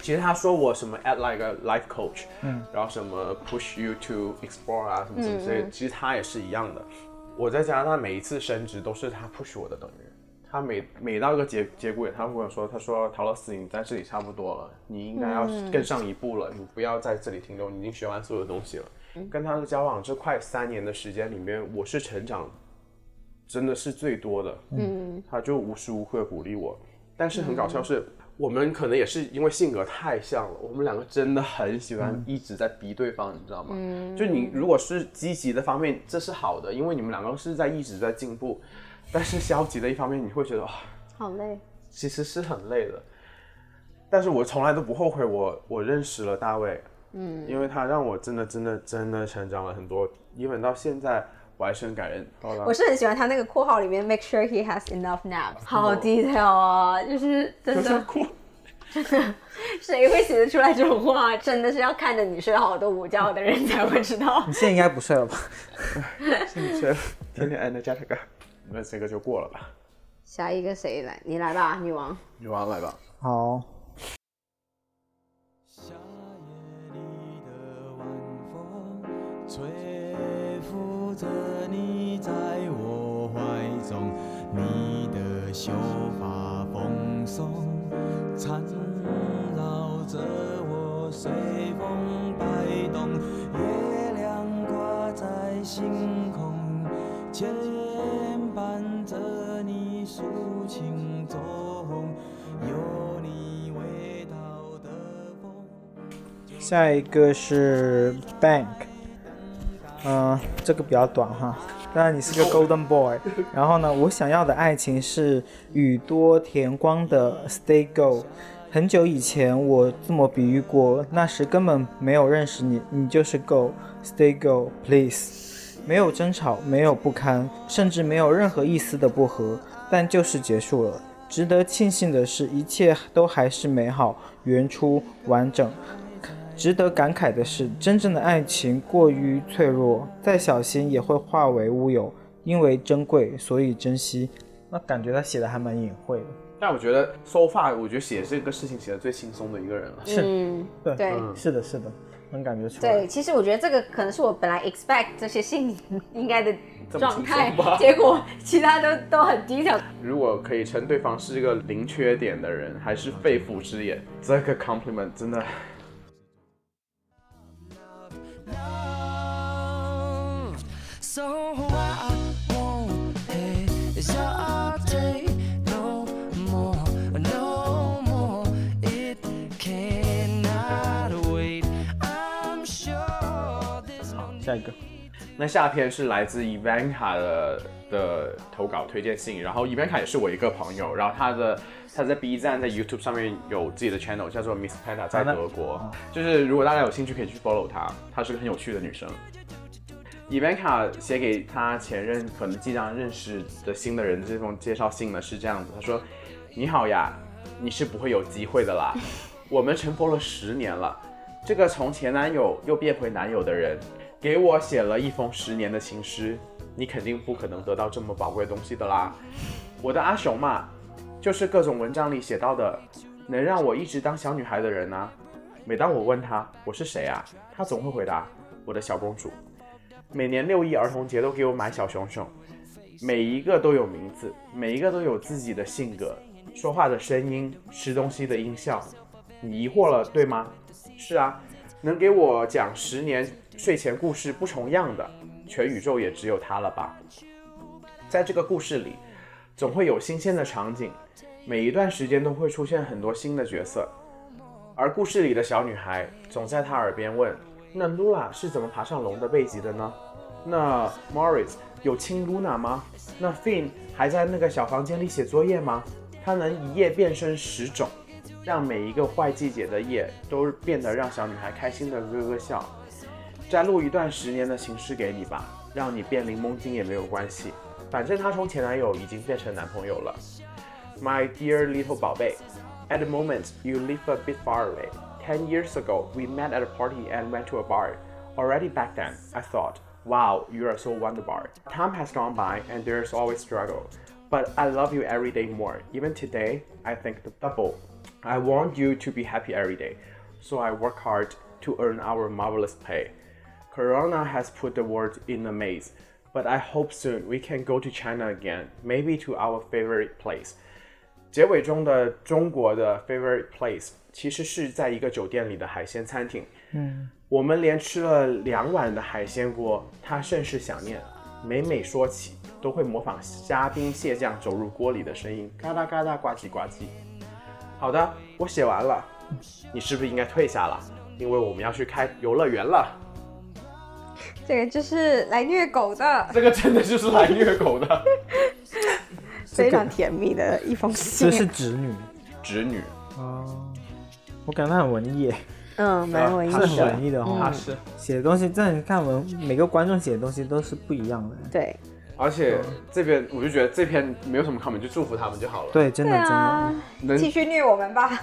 其实他说我什么 at like a life coach，嗯，然后什么 push you to explore 啊什么什么之类的，其实他也是一样的。我在加拿大每一次升职都是他 push 我的等于。他每每到一个节节骨眼，他会跟我说：“他说陶乐斯，你在这里差不多了，你应该要更上一步了，你不要在这里停留，你已经学完所有的东西了。”跟他的交往这快三年的时间里面，我是成长真的是最多的。嗯，他就无时无刻鼓励我。但是很搞笑是，我们可能也是因为性格太像了，我们两个真的很喜欢一直在逼对方，你知道吗？嗯，就你如果是积极的方面，这是好的，因为你们两个是在一直在进步。但是消极的一方面，你会觉得哇，好累。其实是很累的。但是我从来都不后悔我我认识了大卫，嗯，因为他让我真的真的真的成长了很多，even 到现在我还是很感恩。好了我是很喜欢他那个括号里面 make sure he has enough naps，好 detail 啊，就是真的哭，谁会写得出来这种话？真的是要看着你睡好多午觉的人才会知道你。现在应该不睡了吧？全天天 energetic，那这个就过了吧。下一个谁来？你来吧，女王。女王来吧。好，夏夜里的晚风，吹拂着你在我怀中，你的秀发蓬松，缠绕着我随风摆动，月亮挂在星空，牵绊着你抒情中，有你味道的风。下一个是 Bank，嗯、这个比较短哈。当然你是个 Golden Boy，然后呢，我想要的爱情是宇多田光的 Stay Go。很久以前我这么比喻过，那时根本没有认识你，你就是 Go，Stay Go Please。没有争吵，没有不堪，甚至没有任何一丝的不和，但就是结束了。值得庆幸的是，一切都还是美好、原初、完整。值得感慨的是，真正的爱情过于脆弱，再小心也会化为乌有。因为珍贵，所以珍惜。那感觉他写的还蛮隐晦的。但我觉得 so far，我觉得写这个事情写的最轻松的一个人了。是，嗯，对，对是的，是的，能感觉出来。对，其实我觉得这个可能是我本来 expect 这些信应该的状态，结果其他都都很低调。如果可以称对方是一个零缺点的人，还是肺腑之言，这个 compliment 真的下一个，那下篇是来自 Ivanka 的的投稿推荐信，然后 Ivanka 也是我一个朋友，然后他的他在 B 站、在 YouTube 上面有自己的 channel，叫做 Miss Panda，在德国。就是如果大家有兴趣，可以去 follow 她，她是个很有趣的女生。Ivanka 写给她前任可能即将认识的新的人这封介绍信呢是这样子，她说：“你好呀，你是不会有机会的啦，我们尘封了十年了，这个从前男友又变回男友的人，给我写了一封十年的情诗，你肯定不可能得到这么宝贵的东西的啦。我的阿雄嘛，就是各种文章里写到的，能让我一直当小女孩的人啊。每当我问他我是谁啊，他总会回答我的小公主。每年六一儿童节都给我买小熊熊，每一个都有名字，每一个都有自己的性格，说话的声音，吃东西的音效。你疑惑了，对吗？是啊，能给我讲十年睡前故事不重样的，全宇宙也只有他了吧？在这个故事里，总会有新鲜的场景，每一段时间都会出现很多新的角色。而故事里的小女孩总在她耳边问：“那 Luna 是怎么爬上龙的背脊的呢？那 Morris 有亲 Luna 吗？那 Finn 还在那个小房间里写作业吗？他能一夜变身十种，让每一个坏季节的夜都变得让小女孩开心的咯咯笑。摘录一段十年的情诗给你吧，让你变柠檬精也没有关系，反正他从前男友已经变成男朋友了。My dear little 宝贝。At the moment, you live a bit far away. Ten years ago, we met at a party and went to a bar. Already back then, I thought, wow, you are so wonderful. Time has gone by and there's always struggle. But I love you every day more. Even today, I think the double. I want you to be happy every day. So I work hard to earn our marvelous pay. Corona has put the world in a maze. But I hope soon we can go to China again, maybe to our favorite place. 结尾中的中国的 favorite place 其实是在一个酒店里的海鲜餐厅。嗯，我们连吃了两碗的海鲜锅，他甚是想念。每每说起，都会模仿虾兵蟹将走入锅里的声音，嘎哒嘎哒，呱唧呱唧。好的，我写完了，你是不是应该退下了？因为我们要去开游乐园了。这个就是来虐狗的，这个真的就是来虐狗的。非常甜蜜的一封信。这是侄女，侄女哦，我感觉她很文艺，嗯，蛮文艺是很的。文艺的哈。他是，写的东西，真的看文，每个观众写的东西都是不一样的。对而且这边我就觉得这篇没有什么 comment，就祝福他们就好了。对，真的对真的。继续虐我们吧。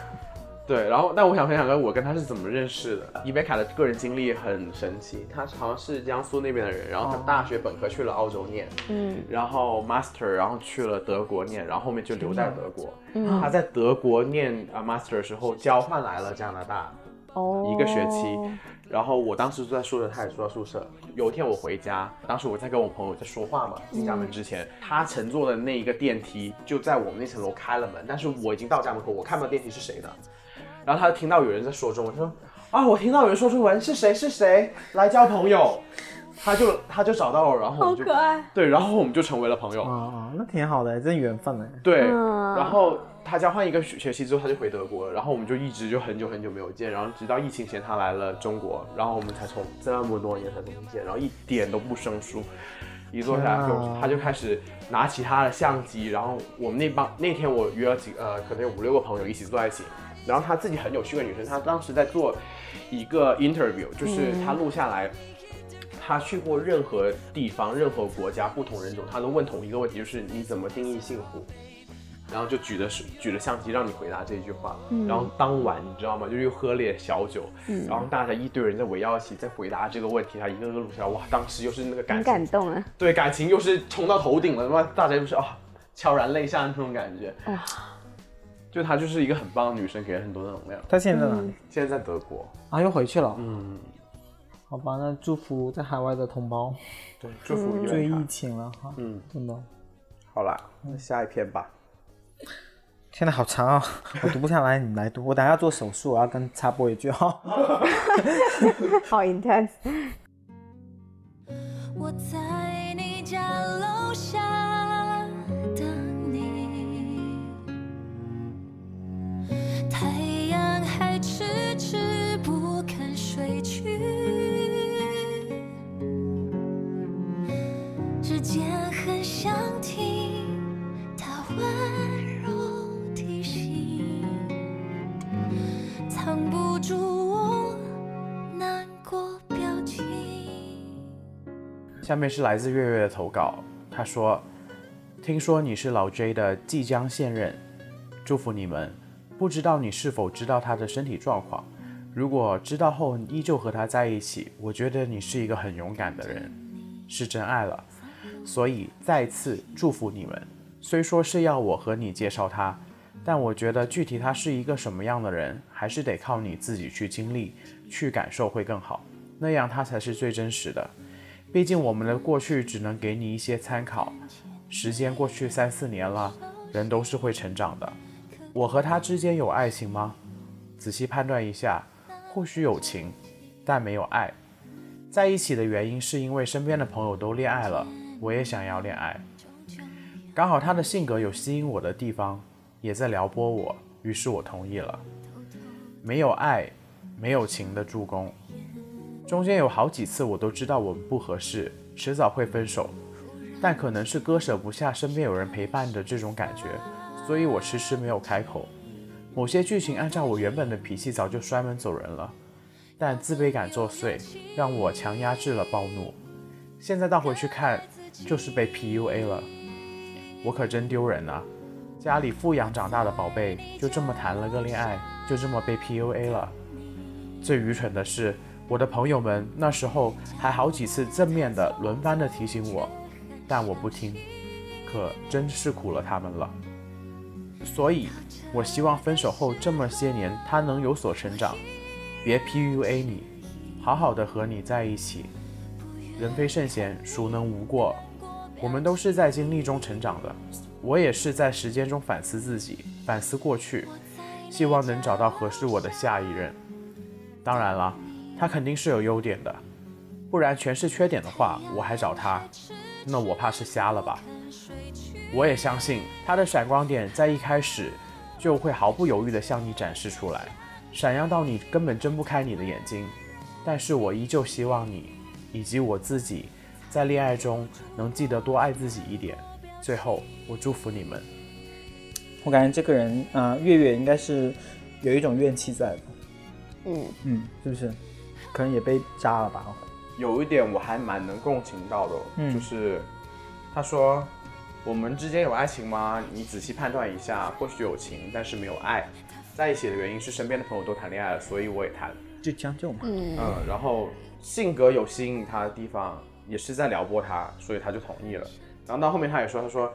对，然后但我想分享个我跟他是怎么认识的。伊贝卡的个人经历很神奇，他好像是江苏那边的人，然后他大学本科去了澳洲念，嗯然后 master 然后去了德国念，然后后面就留在德国。嗯，他在德国念啊 master 的时候交换来了加拿大，哦，一个学期然后我当时住在宿舍，他也住在宿舍。有一天我回家，当时我在跟我朋友在说话嘛，进家门之前，他乘坐的那一个电梯就在我们那层楼开了门，但是我已经到家门口，我看不到电梯是谁的。然后他听到有人在说中文，他说啊，我听到有人说中文，是谁是谁来交朋友，他就他就找到了，然后我好们就可爱。对，然后我们就成为了朋友。啊啊，那挺好的，真缘分哎。对，嗯然后他交换一个学学期之后，他就回德国了，然后我们就一直就很久很久没有见，然后直到疫情前他来了中国，然后我们才从这么多年才重新见，然后一点都不生疏。一坐下来就天啊他就开始拿起他的相机，然后我们那帮那天我约了几呃可能有五六个朋友一起坐在一起，然后她自己很有趣的女生，她当时在做一个 interview，就是她录下来。她去过任何地方、任何国家、不同人种，她都问同一个问题，就是你怎么定义幸福？然后就举着举着相机让你回答这句话。然后当晚你知道吗？就又喝了点小酒，然后大家一堆人在围绕一起在回答这个问题，他一个个录下来，哇，当时又是那个感感动啊！对感情又是冲到头顶了，他妈大家又是啊悄然泪下那种感觉。哇，就她就是一个很棒的女生，给人很多的能量。她现在在哪里？现在在德国，啊，又回去了。嗯，好吧，那祝福在海外的同胞，对，祝福追疫。情了哈。嗯，真的。好啦，那下一篇吧。天呐，好长啊、我读不下来，你来读。我等下要做手术，我要跟插播一句哈。好 intense。我在你家楼听它温柔提醒，藏不住我难过表情。下面是来自月月的投稿，他说：“听说你是老 J 的即将现任，祝福你们。不知道你是否知道他的身体状况？如果知道后依旧和他在一起，我觉得你是一个很勇敢的人，是真爱了。所以再次祝福你们。虽说是要我和你介绍他，但我觉得具体他是一个什么样的人，还是得靠你自己去经历、去感受会更好，那样他才是最真实的。”毕竟我们的过去只能给你一些参考，时间过去三四年了，人都是会成长的。我和他之间有爱情吗？仔细判断一下，或许有情，但没有爱。在一起的原因是因为身边的朋友都恋爱了，我也想要恋爱。刚好他的性格有吸引我的地方，也在撩拨我，于是我同意了。没有爱，没有情的助攻，中间有好几次我都知道我们不合适，迟早会分手，但可能是割舍不下身边有人陪伴的这种感觉，所以我迟迟没有开口。某些剧情按照我原本的脾气早就摔门走人了，但自卑感作祟，让我强压制了暴怒。现在倒回去看，就是被 PUA 了，我可真丢人啊！家里富养长大的宝贝，就这么谈了个恋爱，就这么被 PUA 了。最愚蠢的是，我的朋友们那时候还好几次正面的轮番的提醒我，但我不听，可真是苦了他们了。所以，我希望分手后这么些年，他能有所成长，别 PUA 你，好好的和你在一起。人非圣贤，孰能无过？我们都是在经历中成长的，我也是在时间中反思自己，反思过去，希望能找到合适我的下一任。当然了，他肯定是有优点的，不然全是缺点的话，我还找他，那我怕是瞎了吧。我也相信他的闪光点在一开始就会毫不犹豫地向你展示出来，闪耀到你根本睁不开你的眼睛。但是我依旧希望你以及我自己在恋爱中能记得多爱自己一点。最后，我祝福你们。我感觉这个人啊、呃月月应该是有一种怨气在的，嗯，嗯，是不是？可能也被扎了吧？有一点我还蛮能共情到的就是他说我们之间有爱情吗？你仔细判断一下，或许有情，但是没有爱。在一起的原因是身边的朋友都谈恋爱了，所以我也谈。就将就嘛。嗯嗯，然后性格有吸引他的地方，也是在撩拨他，所以他就同意了。然后到后面他也说，他说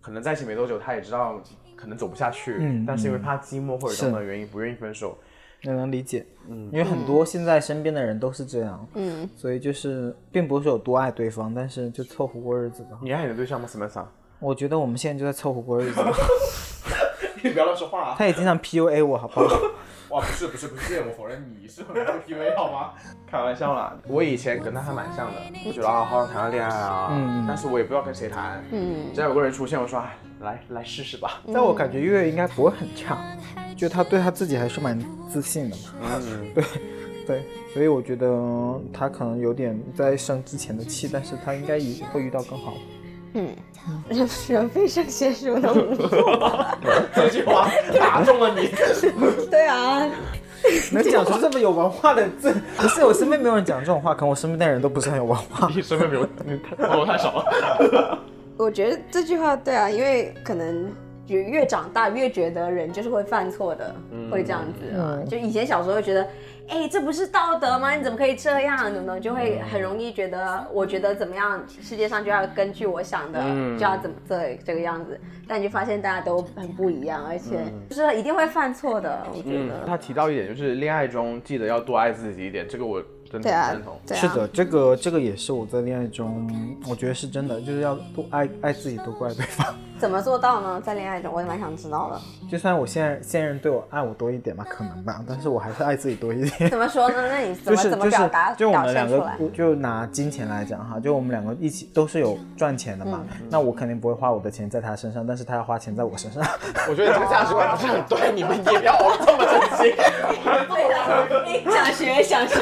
可能在一起没多久，他也知道可能走不下去，嗯但是因为嗯怕寂寞或者是等等原因不愿意分手。也能理解，嗯，因为很多现在身边的人都是这样，嗯，所以就是并不是有多爱对方，但是就凑合过日子吧。你爱你的对象吗，Samantha？我觉得我们现在就在凑合过日子，你不要乱说话啊！他也经常 PUA 我，好不好？哇，不是不是不是，我否认你是很会 PUA 好吗？开玩笑啦，我以前跟他还蛮像的，我觉得啊，好想谈个恋爱啊，嗯但是我也不知道跟谁谈，嗯只要有个人出现，我说哎，来来试试吧，但我感觉月月应该不会很差，就他对他自己还是蛮自信的嘛。嗯，对对，所以我觉得他可能有点在生之前的气，但是他应该也会遇到更好的。嗯，人人非圣贤，孰能无过？这句话打中了你，对啊，能讲出这么有文化的字，不是我身边没有人讲这种话，可能我身边的人都不是很有文化。你身边没有，你太朋友太少了。我觉得这句话对啊，因为可能越越长大越觉得人就是会犯错的，会这样子啊。就以前小时候会觉得，哎、这不是道德吗？你怎么可以这样？怎么就会很容易觉得，我觉得怎么样，世界上就要根据我想的，就要怎么这这个样子。但你就发现大家都很不一样，而且就是一定会犯错的。我觉嗯，得，他提到一点，就是恋爱中记得要多爱自己一点，这个我真的对啊很认同。，对啊，是的，这个这个也是我在恋爱中，我觉得是真的，就是要多爱爱自己，多过爱对方。怎么做到呢？在恋爱中，我也蛮想知道的。就算我现在现任对我爱我多一点吧，可能吧，但是我还是爱自己多一点。怎么说呢？那你怎么怎么就是就是表达就我们两个现出来？就拿金钱来讲哈，就我们两个一起都是有赚钱的嘛，嗯那我肯定不会花我的钱在他身上，但是他要花钱在我身上。我觉得这个价值观不是很对，你们也不要这么真心。对的，想学想学，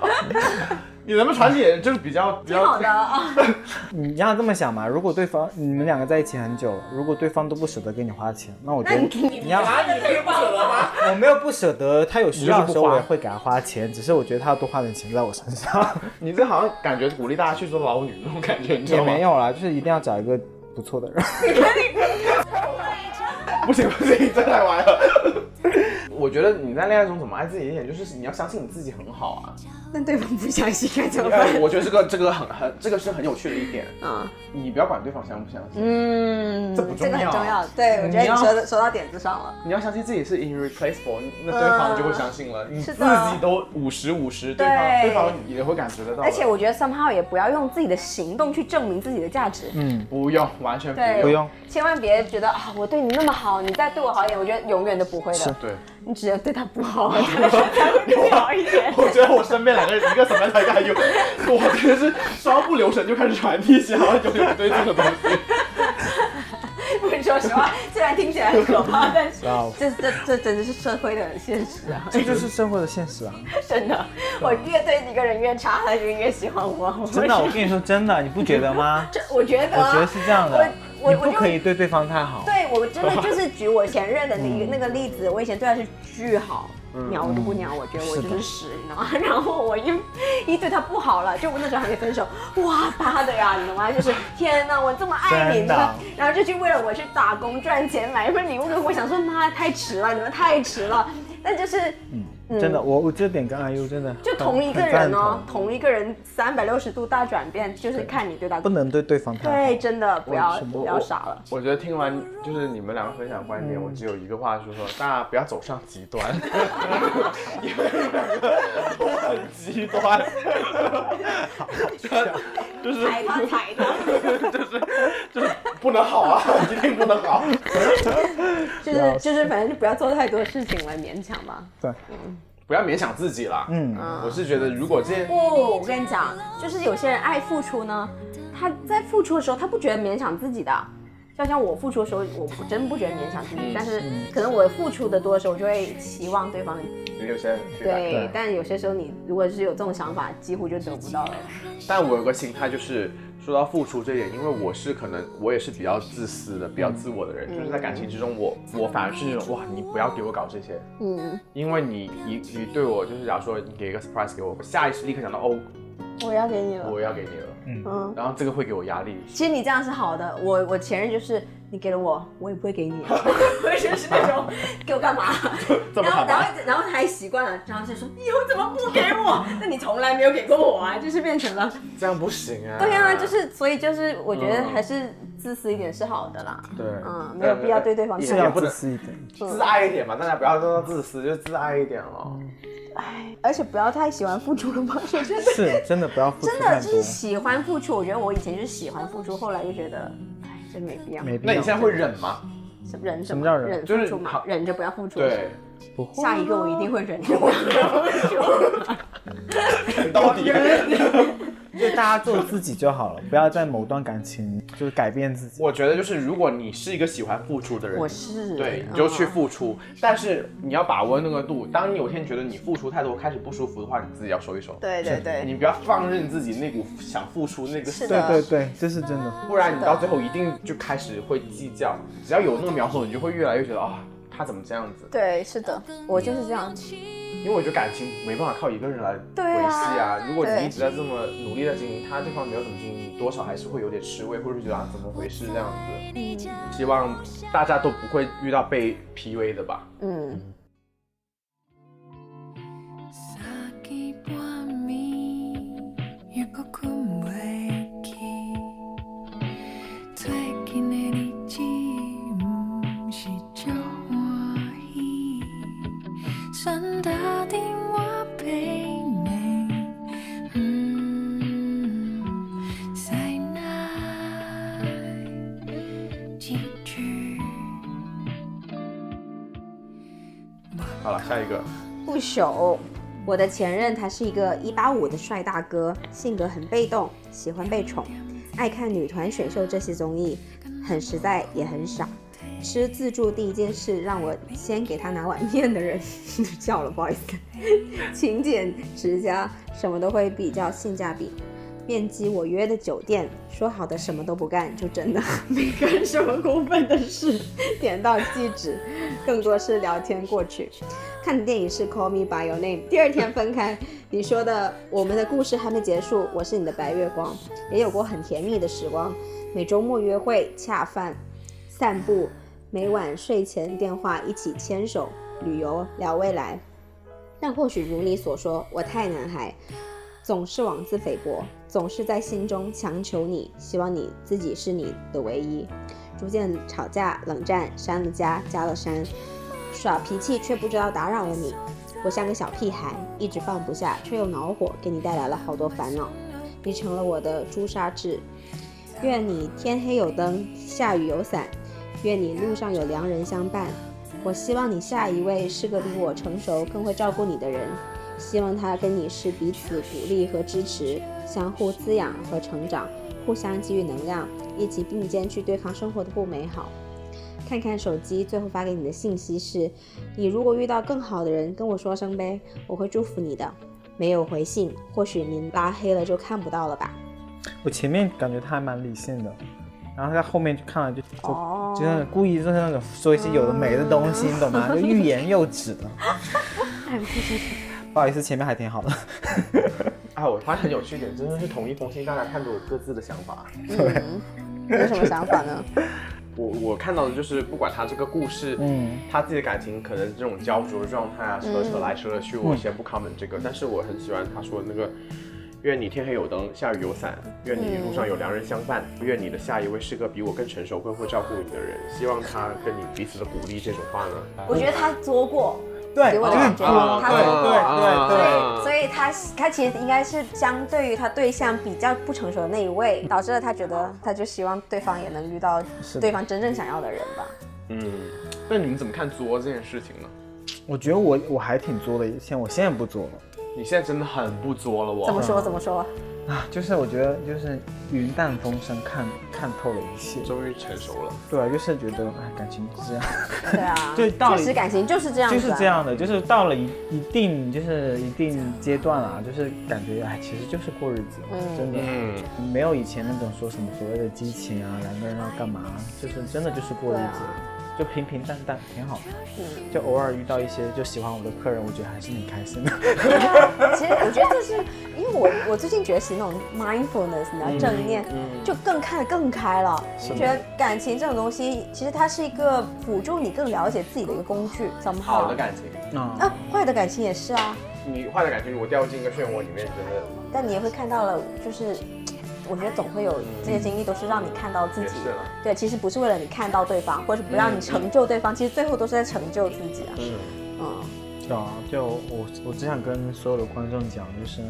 你能不能传递点就是比较比挺好较的啊。你让他这么想嘛，如果对方你们两个在一起很久了，如果对方都不舍得给你花钱，那我觉得你要我没有不舍得，他有需要的时候我也会给他花钱，只是我觉得他要多花点钱在我身上，你这好像感觉鼓励大家去做老女那种感觉，你知也道吗？没有啦，就是一定要找一个不错的人。不行不行，这太歪了。我觉得你在恋爱中怎么爱自己一点，就是你要相信你自己很好啊。那对方不相信该怎么哎办？我觉得这个这个很很这个是很有趣的一点，啊，你不要管对方相不相信，嗯，这不重这个很要重要。对，我觉得你要说的说到点子上了。你要相信自己是 irreplaceable，那对方就会相信了。你自己都五十五十，对方对对方也会感觉得到。而且我觉得 somehow 也不要用自己的行动去证明自己的价值。嗯，不用，完全不用。不用，千万别觉得啊，我对你那么好，你再对我好一点，我觉得永远都不会是的。对，你只要对他不好，他才会对你好一点。我觉得我身边两个人，一个什么才敢有，我真的是稍不留神就开始传递一些好像有点不对劲的东西。说实话，虽然听起来很可怕，但是这这这真的是社会的现实啊！这就是社会的现实啊！真的，我越对一个人越差，他就越喜欢我。真的，我跟你说真的，你不觉得吗？这我觉得啊，我觉得是这样的，我不可以对对方太好。对我真的 就是举我前任的那个那个例子，我以前对他是巨好，鸟都不鸟，我觉得我就是屎，你知道吗？然后我一一对他不好了，就我那时候还没分手，哇巴的呀，你懂吗？就是 天哪，我这么爱你，真的呢，然后就去为了我去打工赚钱买一份礼物我想说妈太迟了，你们太迟了，但就是嗯。真的，我我这点跟 IU 真的就同一个人哦，同。同一个人三百六十度大转变，就是看你对他不能对对方太好。对，真的不要不要傻了。我觉得听完就是你们两个分享观点，我只有一个话是说，大家不要走上极端，因为你们两个都很极端，就是。踩他踩他，就是不能好啊，一定不能好。就是就是反正就不要做太多事情来勉强吧。对，不要勉强自己了。嗯，我是觉得如果这件不，我跟你讲，就是有些人爱付出呢，他在付出的时候，他不觉得勉强自己的。就像我付出的时候，我不真不觉得勉强自己，但是可能我付出的多的时候，我就会期望对方有些对，但有些时候你如果是有这种想法，几乎就得不到了。但我有个心态，就是说到付出这一点，因为我是可能我也是比较自私的、比较自我的人，就是在感情之中，我我反而是那种哇，你不要给我搞这些，嗯，因为你你你对我就是假如说你给一个 surprise 给我，我下意识立刻想到哦，我要给你了。我要给你了，嗯，然后这个会给我压力。其实你这样是好的。我我前任就是你给了我，我也不会给你，我就是那种给我干嘛？然后然后然后他还习惯了，然后就说以后怎么不给我？那你从来没有给过我啊，就是变成了这样不行啊。对啊，就是所以就是我觉得还是自私一点是好的啦。对，嗯，没有必要对对方也是要自私一点。自爱一点嘛，大家不要说自私，就自爱一点了。而且不要太喜欢付出了吧？说真的，是真的不要付出真的就是，喜欢付出。我觉得我以前就是喜欢付出，后来就觉得，哎，真没必要。没必要。那你现在会忍吗？忍什么叫忍忍就是忍着不要付出。对，不会下一个我一定会忍着不要付出。到底 就大家做自己就好了，不要在某段感情就是改变自己。我觉得就是，如果你是一个喜欢付出的人，我是对，你就去嗯付出，但是你要把握那个度。当你有天觉得你付出太多，开始不舒服的话，你自己要收一收。对对对，你不要放任自己那股想付出那个，对是的对对，这是真的。不然你到最后一定就开始会计较。只要有那个苗头，你就会越来越觉得啊，他怎么这样子？对是的，我就是这样。因为我觉得感情没办法靠一个人来维啊系啊。如果你一直在这么努力的经营，他这方没有怎么经营，你多少还是会有点吃味，或者是觉得啊怎么回事这样子。希望大家都不会遇到被 PUA 的吧。嗯，先好了，下一个。不朽。我的前任他是一个一八五的帅大哥，性格很被动，喜欢被宠，爱看女团选秀这些综艺，很实在也很傻。吃自助第一件事让我先给他拿碗面的人 笑了，不好意思。勤俭持家，什么都会比较性价比。面基我约的酒店，说好的什么都不干，就真的 没干什么过分的事，点到即止，更多是聊天过去。看的电影是《Call Me by Your Name》，第二天分开。你说的我们的故事还没结束，我是你的白月光，也有过很甜蜜的时光，每周末约会、恰饭、散步，每晚睡前电话一起牵手、旅游、聊未来。但或许如你所说，我太男孩，总是妄自菲薄，总是在心中强求你，希望你自己是你的唯一。逐渐吵架、冷战，删了加，加了删，耍脾气却不知道打扰了你。我像个小屁孩，一直放不下，却又恼火，给你带来了好多烦恼。你成了我的朱砂痣，愿你天黑有灯，下雨有伞，愿你路上有良人相伴。我希望你下一位是个比我成熟、更会照顾你的人，希望他跟你是彼此鼓励和支持，相互滋养和成长，互相给予能量，一起并肩去对抗生活的不美好。看看手机，最后发给你的信息是：你如果遇到更好的人，跟我说声呗，我会祝福你的。没有回信，或许您拉黑了就看不到了吧。我前面感觉他还蛮理性的，然后在后面就看了就就、哦就那种故意就是那种说一些有的没的东西，你懂吗？就欲言又止的。不好意思，前面还挺好的。啊，我发现很有趣一点，真的是同一封信，大家看都有各自的想法。嗯，有什么想法呢？我我看到的就是，不管他这个故事，嗯他自己的感情可能这种焦灼的状态啊，扯扯来扯扯去，我先不 comment 这个，但是我很喜欢他说的那个。愿你天黑有灯，下雨有伞；愿你路上有良人相伴；愿你的下一位是个比我更成熟、更会照顾你的人。希望他跟你彼此的鼓励，这种话呢，我觉得他作过，对，给我的感觉啊他对。对对对。所以他他其实应该是相对于他对象比较不成熟的那一位，导致了他觉得他就希望对方也能遇到对方真正想要的人吧。嗯，那你们怎么看作这件事情呢？我觉得我我还挺作的，以前我现在不作了。你现在真的很不作了，我怎么说怎么说？啊，就是我觉得就是云淡风轻看看透了一切。终于成熟了。对啊，就是觉得哎，感情是这样，对啊，就到了确实感情就是这样子、就啊，是这样的，就是到了一一定就是一定阶段啊，就是感觉哎，其实就是过日子，嗯真的。嗯，没有以前那种说什么所谓的激情啊，两个人要干嘛，就是真的就是过日子，就平平淡淡，挺好的。嗯就偶尔遇到一些就喜欢我的客人，我觉得还是挺开心的。对啊，其实我觉得这是因为我我最近学习那种 mindfulness，你知道正念，就更看得更开了。就觉得感情这种东西，其实它是一个辅助你更了解自己的一个工具。怎么好的感情，啊，啊，坏的感情也是啊，你坏的感情如果掉进一个漩涡里面，觉得但你也会看到了，就是我觉得总会有这些经历，都是让你看到自己。对，其实不是为了你看到对方，或者不让你成就对方，其实最后都是在成就自己啊。嗯，嗯，对啊，就我我只想跟所有的观众讲，就是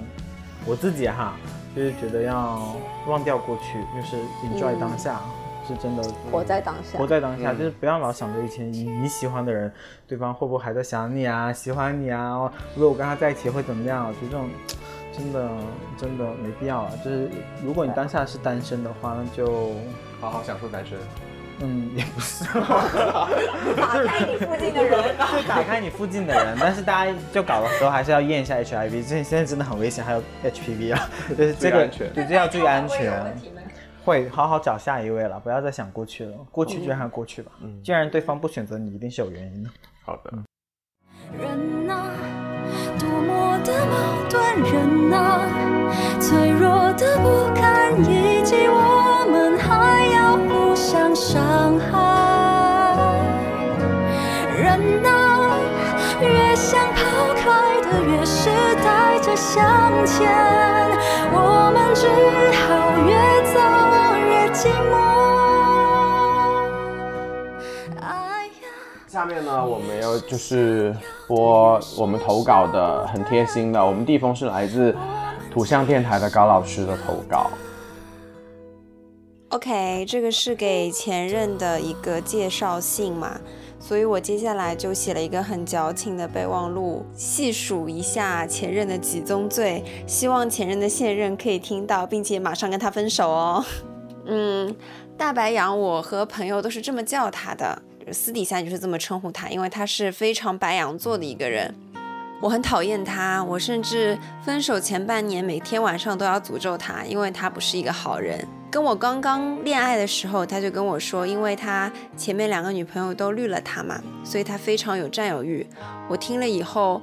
我自己哈，就是觉得要忘掉过去，就是 enjoy 嗯当下，是真的活在当下活。在当下，嗯就是不要老想着以前你你喜欢的人，对方会不会还在想你啊，喜欢你啊，哦如果我跟他在一起会怎么样？我觉得这种真的真的没必要了。就是如果你当下是单身的话，那就好好享受单身。嗯 也不是。打开你附近的人。就打开你附近的人，但是大家就搞的时候还是要验一下 HIV，这现在真的很危险，还有 HPV 啊，就是这个对，这要注意安全。会好好找下一位了，不要再想过去了，过去就让它过去吧。嗯既然对方不选择你，一定是有原因的。好的，的矛盾，人啊，脆弱的不堪，以及我们还要互相伤害。人啊，越想抛开的，越是带着向前，我们只好越走越寂寞。下面呢，我们要就是播我们投稿的很贴心的，我们地方是来自土象电台的高老师的投稿。OK，这个是给前任的一个介绍信嘛，所以我接下来就写了一个很矫情的备忘录，细数一下前任的几宗罪，希望前任的现任可以听到，并且马上跟他分手哦。嗯，大白羊，我和朋友都是这么叫他的，私底下就是这么称呼他，因为他是非常白羊座的一个人。我很讨厌他，我甚至分手前半年每天晚上都要诅咒他，因为他不是一个好人。跟我刚刚恋爱的时候，他就跟我说，因为他前面两个女朋友都绿了他嘛，所以他非常有占有欲。我听了以后，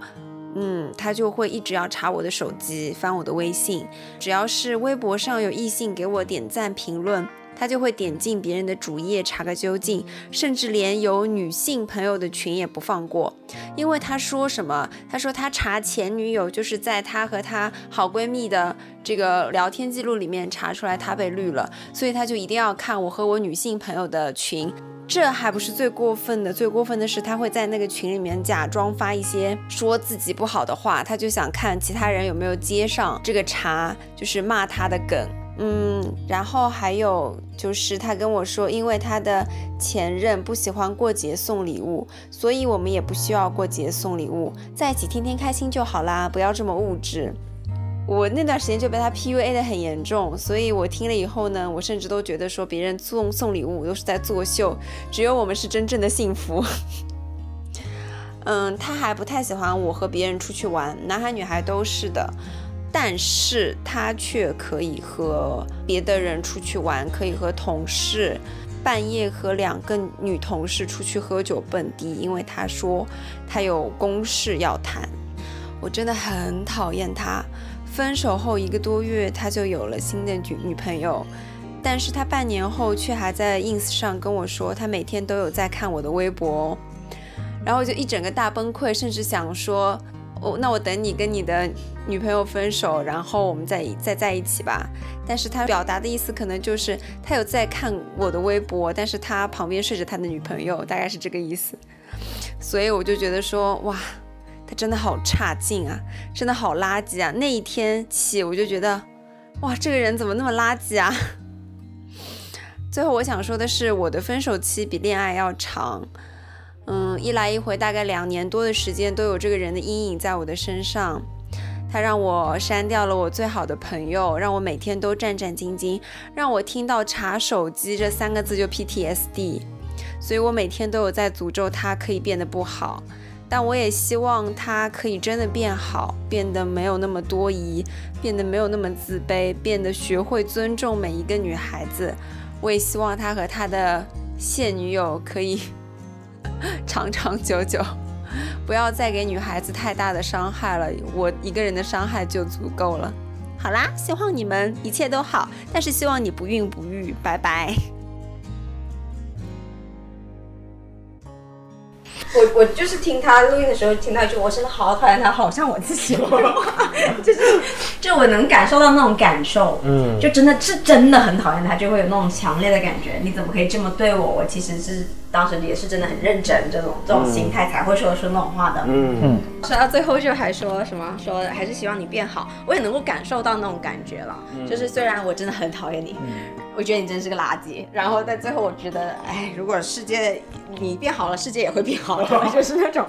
嗯，他就会一直要查我的手机，翻我的微信，只要是微博上有异性给我点赞评论。他就会点进别人的主页查个究竟，甚至连有女性朋友的群也不放过，因为他说什么？他说他查前女友就是在他和他好闺蜜的这个聊天记录里面查出来他被绿了，所以他就一定要看我和我女性朋友的群。这还不是最过分的，最过分的是他会在那个群里面假装发一些说自己不好的话，他就想看其他人有没有接上这个茬，就是骂他的梗。嗯，然后还有就是他跟我说，因为他的前任不喜欢过节送礼物，所以我们也不需要过节送礼物，在一起天天开心就好啦，不要这么物质。我那段时间就被他 PUA 的很严重，所以我听了以后呢，我甚至都觉得说别人送送礼物都是在作秀，只有我们是真正的幸福。嗯，他还不太喜欢我和别人出去玩，男孩女孩都是的，但是他却可以和别的人出去玩，可以和同事半夜和两个女同事出去喝酒蹦迪，因为他说他有公事要谈。我真的很讨厌他。分手后一个多月，他就有了新的女女朋友，但是他半年后却还在 ins 上跟我说，他每天都有在看我的微博，然后就一整个大崩溃，甚至想说，哦，那我等你跟你的女朋友分手，然后我们再再在一起吧。但是他表达的意思可能就是他有在看我的微博，但是他旁边睡着他的女朋友，大概是这个意思。所以我就觉得说，哇。他真的好差劲啊，真的好垃圾啊！那一天起，我就觉得，哇，这个人怎么那么垃圾啊？最后我想说的是，我的分手期比恋爱要长，嗯，一来一回大概两年多的时间，都有这个人的阴影在我的身上。他让我删掉了我最好的朋友，让我每天都战战兢兢，让我听到查手机这三个字就 PTSD，所以我每天都有在诅咒他可以变得不好。但我也希望他可以真的变好，变得没有那么多疑，变得没有那么自卑，变得学会尊重每一个女孩子。我也希望他和他的现女友可以 长长久久，不要再给女孩子太大的伤害了。我一个人的伤害就足够了。好啦，希望你们一切都好，但是希望你不孕不育。拜拜。我我就是听他录音的时候听到一句，我真的好讨厌他，好像我自己，就是就我能感受到那种感受，嗯，就真的是真的很讨厌他，就会有那种强烈的感觉，你怎么可以这么对我？我其实是当时也是真的很认真，这种这种心态才会说出那种话的，嗯嗯。说到最后就还说什么说还是希望你变好，我也能够感受到那种感觉了，就是虽然我真的很讨厌你。我觉得你真是个垃圾，然后在最后，我觉得，哎，如果世界你变好了，世界也会变好了，就是那种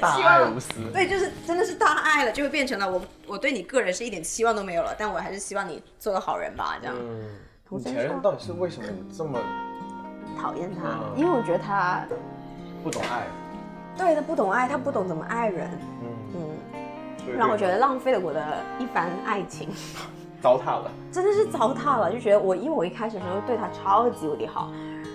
大爱无私。对，就是真的是大爱了，就会变成了我，我对你个人是一点期望都没有了，但我还是希望你做个好人吧，这样。嗯。你前任到底是为什么这么讨厌他？因为我觉得他不懂爱。对他不懂爱，他不懂怎么爱人。嗯嗯。让我觉得浪费了我的一番爱情。糟蹋了，真的是糟蹋了，就觉得我，因为我一开始的时候对他超级无敌好，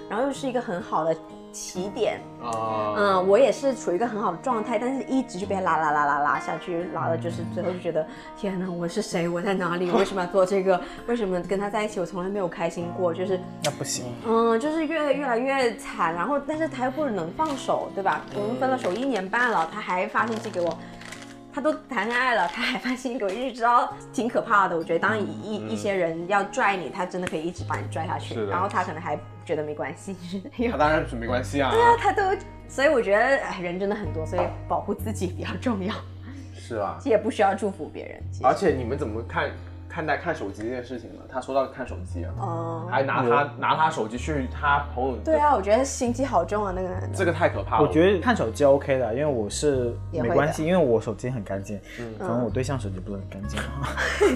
然后又是一个很好的起点啊，嗯，我也是处于一个很好的状态，但是一直就被拉拉拉拉拉下去，拉的就是最后就觉得天哪，我是谁？我在哪里？为什么要做这个？为什么跟他在一起我从来没有开心过？就是那不行，嗯，就是越越来越惨，然后但是他又不能放手，对吧？我们分了手一年半了，他还发信息给我。他都谈恋爱了，他还发信息给我，一直知道挺可怕的。我觉得当一一些人要拽你，他真的可以一直把你拽下去。然后他可能还觉得没关系，他当然是没关系啊。对啊，他都，所以我觉得哎人真的很多，所以保护自己比较重要。是啊，也不需要祝福别人。而且你们怎么看？看待看手机这件事情呢？他说到看手机啊，还拿他拿他手机去他朋友。对啊，我觉得心机好重啊，那个男的。这个太可怕了。我觉得看手机 OK 的，因为我是没关系，因为我手机很干净。嗯。可能我对象手机不是很干净。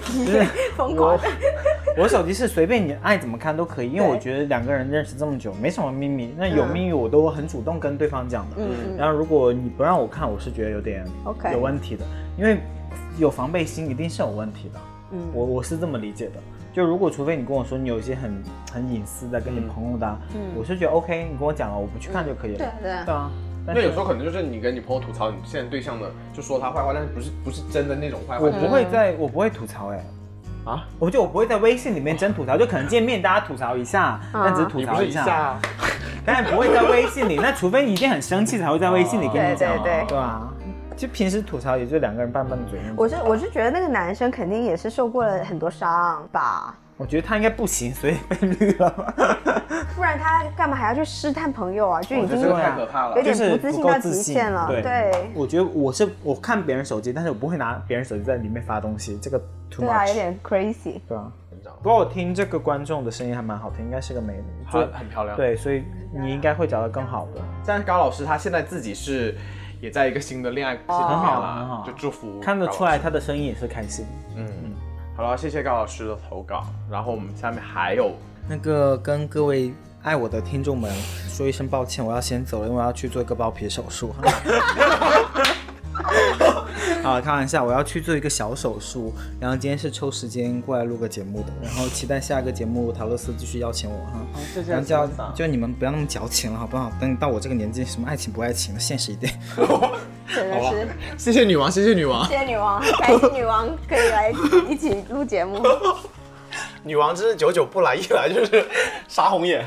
就是 疯狂。我手机是随便你爱怎么看都可以，因为我觉得两个人认识这么久，没什么秘密。那有秘密我都很主动跟对方讲的。嗯。然后如果你不让我看，我是觉得有点 OK 有问题的，因为有防备心一定是有问题的。我我是这么理解的，就如果除非你跟我说你有一些很很隐私的跟你朋友的，我是觉得 OK，你跟我讲了，我不去看就可以了。对对对啊。那有时候可能就是你跟你朋友吐槽你现在对象的，就说他坏话，但是不是不是真的那种坏话。我不会在，我不会吐槽哎。啊？我就我不会在微信里面真吐槽，就可能见面大家吐槽一下，但只是吐槽一下。当然不会在微信里，那除非你一定很生气才会在微信里跟你讲，对吧？就平时吐槽也就两个人拌拌嘴。我是我是觉得那个男生肯定也是受过了很多伤吧。我觉得他应该不行，所以被绿了。不然他干嘛还要去试探朋友啊？就已经太可怕了，有点不自信到极限了。对，我觉得我是我看别人手机，但是我不会拿别人手机在里面发东西，这个 too much。对啊，有点 crazy。对啊。不过我听这个观众的声音还蛮好听，应该是个美女，就很漂亮。对，所以你应该会找到更好的。但是高老师他现在自己是。也在一个新的恋爱关系里很面了，很好就祝福看得出来他的声音也是开心。嗯，好了，谢谢高老师的投稿，然后我们下面还有那个跟各位爱我的听众们说一声抱歉，我要先走了，因为我要去做一个包皮手术。好，开玩笑，我要去做一个小手术，然后今天是抽时间过来录个节目的，然后期待下一个节目陶乐斯继续邀请我哈。谢谢然后就就你们不要那么矫情了，好不好？等你到我这个年纪，什么爱情不爱情的，现实一点。真的是谢谢女王，谢谢女王谢，谢女王，感谢女王可以来一起录节目。女王真是久久不来，一来就是杀红眼。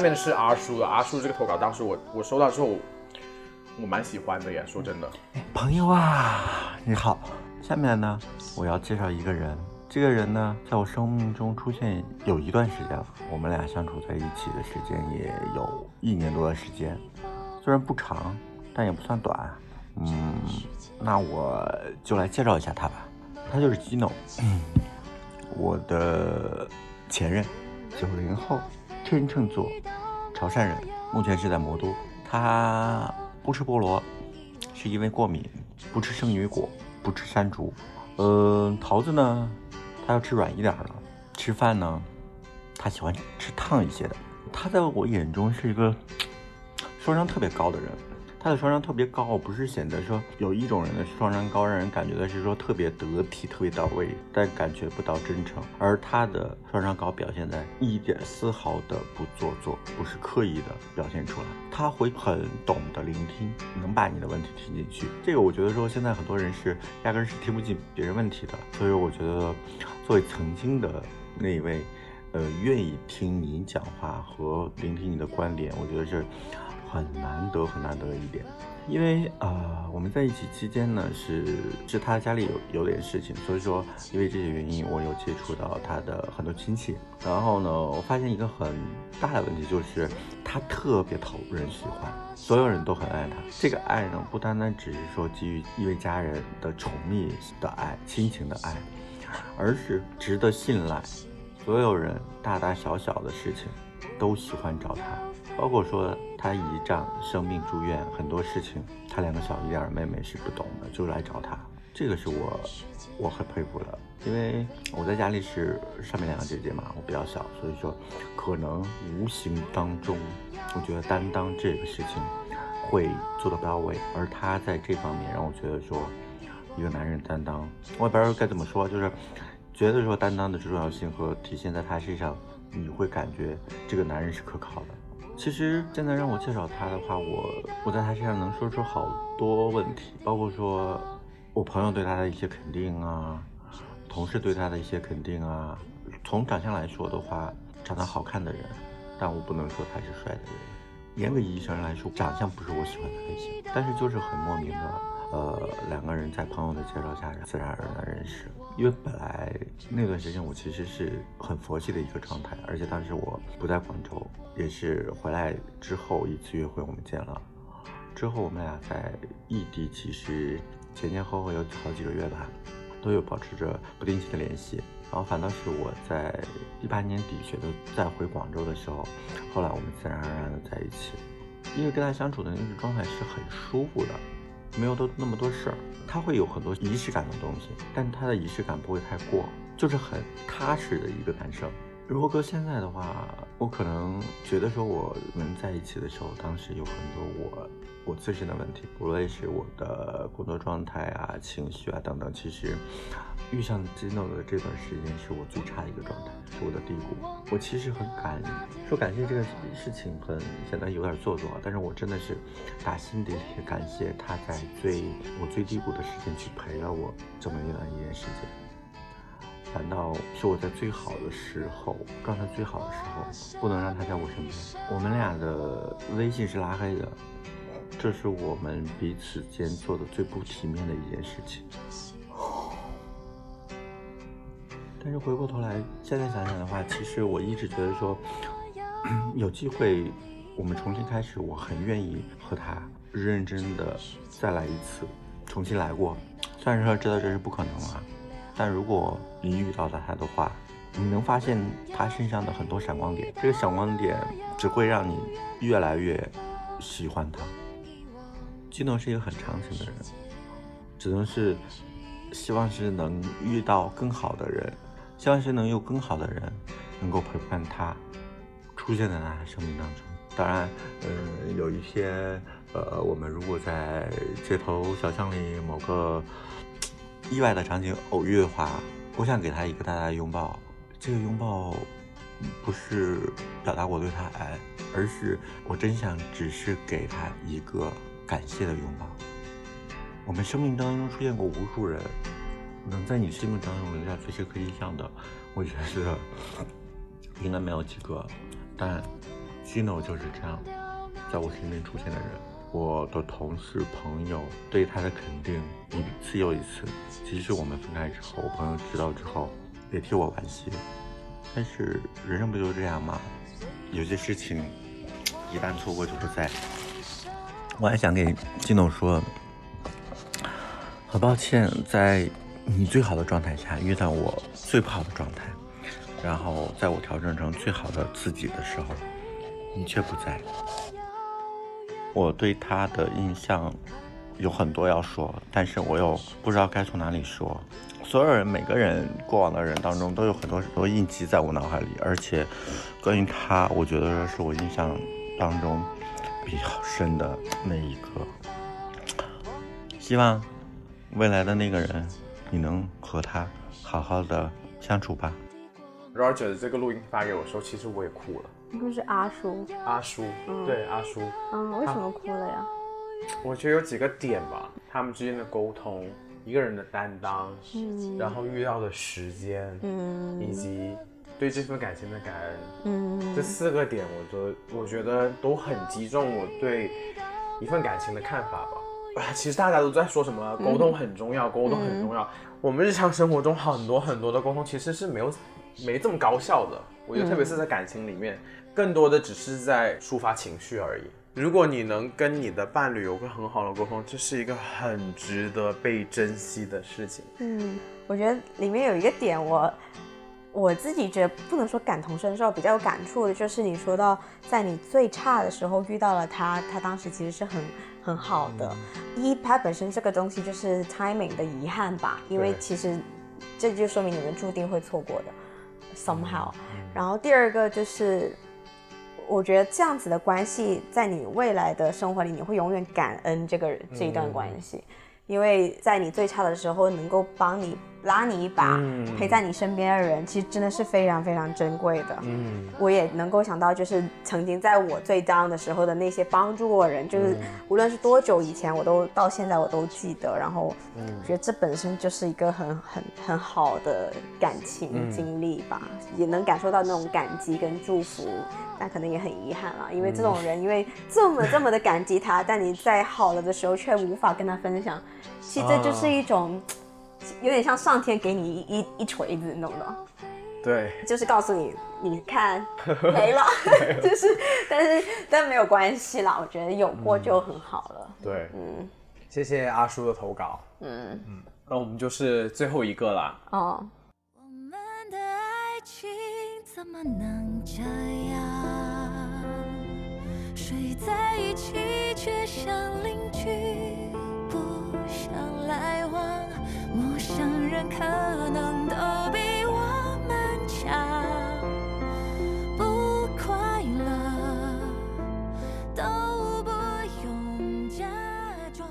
下面是阿叔的，阿叔这个投稿当时我我收到之后，我蛮喜欢的耶，说真的。朋友啊，你好。下面呢，我要介绍一个人。这个人呢，在我生命中出现有一段时间了，我们俩相处在一起的时间也有一年多的时间，虽然不长，但也不算短。嗯，那我就来介绍一下他吧。他就是 Gino，我的前任，九零后，天秤座，潮汕人，目前是在魔都。他不吃菠萝，是因为过敏；不吃圣女果，不吃山竹。呃，桃子呢，他要吃软一点的。吃饭呢，他喜欢吃烫一些的。他在我眼中是一个双商特别高的人。他的双商特别高，不是显得说有一种人的双商高，让人感觉的是说特别得体、特别到位，但感觉不到真诚。而他的双商高表现在一点丝毫的不做作，不是刻意的表现出来。他会很懂得聆听，能把你的问题听进去。这个我觉得说现在很多人是压根是听不进别人问题的，所以我觉得作为曾经的那一位。呃，愿意听你讲话和聆听你的观点，我觉得是很难得、很难得的一点。因为啊、呃我们在一起期间呢，是是他家里有有点事情，所以说因为这些原因，我有接触到他的很多亲戚。然后呢，我发现一个很大的问题就是他特别讨人喜欢，所有人都很爱他。这个爱呢，不单单只是说基于一位家人的宠溺的爱、亲情的爱，而是值得信赖。所有人大大小小的事情都喜欢找他，包括说他姨丈生病住院，很多事情他两个小一点的妹妹是不懂的，就来找他。这个是我我很佩服的，因为我在家里是上面两个姐姐嘛，我比较小，所以说可能无形当中，我觉得担当这个事情会做得到位，而他在这方面让我觉得说，一个男人担当，我也不知道该怎么说，就是觉得说担当的重要性和体现在他身上，你会感觉这个男人是可靠的。其实现在让我介绍他的话，我我在他身上能说出好多问题，包括说我朋友对他的一些肯定啊，同事对他的一些肯定啊。从长相来说的话，长得好看的人，但我不能说他是帅的人。严格意义上来说，长相不是我喜欢的类型，但是就是很莫名的，呃，两个人在朋友的介绍下，自然而然认识。因为本来那段时间我其实是很佛系的一个状态，而且当时我不在广州，也是回来之后一次约会我们见了，之后我们俩在异地，其实前前后后有好几个月吧，都有保持着不定期的联系。然后反倒是我在一八年底选择再回广州的时候，后来我们自然而然的在一起，因为跟他相处的那个状态是很舒服的，没有都那么多事儿。他会有很多仪式感的东西，但他的仪式感不会太过，就是很踏实的一个男生。如果搁现在的话，我可能觉得说我们在一起的时候，当时有很多我我自身的问题，无论是我的工作状态啊、情绪啊等等，其实遇上金诺的这段时间是我最差的一个状态，是我的低谷。我其实很感说感谢这个事情很显得有点做作，但是我真的是打心底里感谢他在最我最低谷的时间去陪了我这么一段一段时间。反倒是我在最好的时候，状态最好的时候，不能让他在我身边。我们俩的微信是拉黑的，这是我们彼此间做的最不体面的一件事情。但是回过头来，现在想想的话，其实我一直觉得说，有机会我们重新开始，我很愿意和他认真的再来一次，重新来过。虽然说知道这是不可能了，但如果你遇到了他的话，你能发现他身上的很多闪光点，这个闪光点只会让你越来越喜欢他。金童是一个很长情的人，只能是希望是能遇到更好的人，希望是能有更好的人能够陪伴他出现在他的生命当中。当然，嗯，有一些呃，我们如果在街头小巷里某个意外的场景偶遇的话，我想给他一个大大的拥抱。这个拥抱不是表达我对他爱，而是我真想只是给他一个感谢的拥抱。我们生命当中出现过无数人，能在你生命当中留下最深刻印象的，我觉得应该没有几个。但 Gino 就是这样，在我身边出现的人。我的同事朋友对他的肯定一次又一次，即使我们分开之后，我朋友知道之后也替我惋惜。但是人生不就是这样吗？有些事情一旦错过就不在。我还想给金总说，很抱歉，在你最好的状态下遇到我最不好的状态，然后在我调整成最好的自己的时候，你却不在。我对他的印象有很多要说，但是我又不知道该从哪里说。所有人，每个人过往的人当中都有很多很多印记在我脑海里，而且关于他，我觉得是我印象当中比较深的那一刻。希望未来的那个人，你能和他好好的相处吧。Roger 这个录音发给我的时候，其实我也哭了。应该是阿叔。阿叔，嗯对阿叔，嗯，为什么哭了呀？我觉得有几个点吧，他们之间的沟通，一个人的担当，嗯然后遇到的时间，嗯以及对这份感情的感恩，嗯这四个点，我觉得我觉得都很击中我对一份感情的看法吧。啊，其实大家都在说什么沟通很重要，沟通很重要。我们日常生活中很多很多的沟通其实是没有没这么高效的。我觉得特别是在感情里面，更多的只是在抒发情绪而已。如果你能跟你的伴侣有个很好的沟通，这是一个很值得被珍惜的事情。嗯，我觉得里面有一个点我。我自己觉得不能说感同身受，比较有感触的就是你说到在你最差的时候遇到了他，他当时其实是很很好的。一，它本身这个东西就是 timing 的遗憾吧，因为其实这就说明你们注定会错过的，somehow。然后第二个就是，我觉得这样子的关系，在你未来的生活里，你会永远感恩这个这一段关系。因为在你最差的时候，能够帮你拉你一把，嗯陪在你身边的人，其实真的是非常非常珍贵的。嗯，我也能够想到，就是曾经在我最 down 的时候的那些帮助我人，就是无论是多久以前，我都到现在我都记得。然后，我觉得这本身就是一个很很很好的感情嗯经历吧，也能感受到那种感激跟祝福。但可能也很遗憾啦，因为这种人，因为这么这么的感激他，但你在好了的时候却无法跟他分享，其实这就是一种。有点像上天给你一一一锤子，你懂的，对，就是告诉你，你看 没了，就是，但是但没有关系啦，我觉得有过就很好了。对，嗯。谢谢阿叔的投稿。嗯。嗯，那我们就是最后一个啦。哦，我们的爱情怎么能这样？睡在一起却像邻居，不想来往。陌生人可能都比我们强，不快乐都不用假装。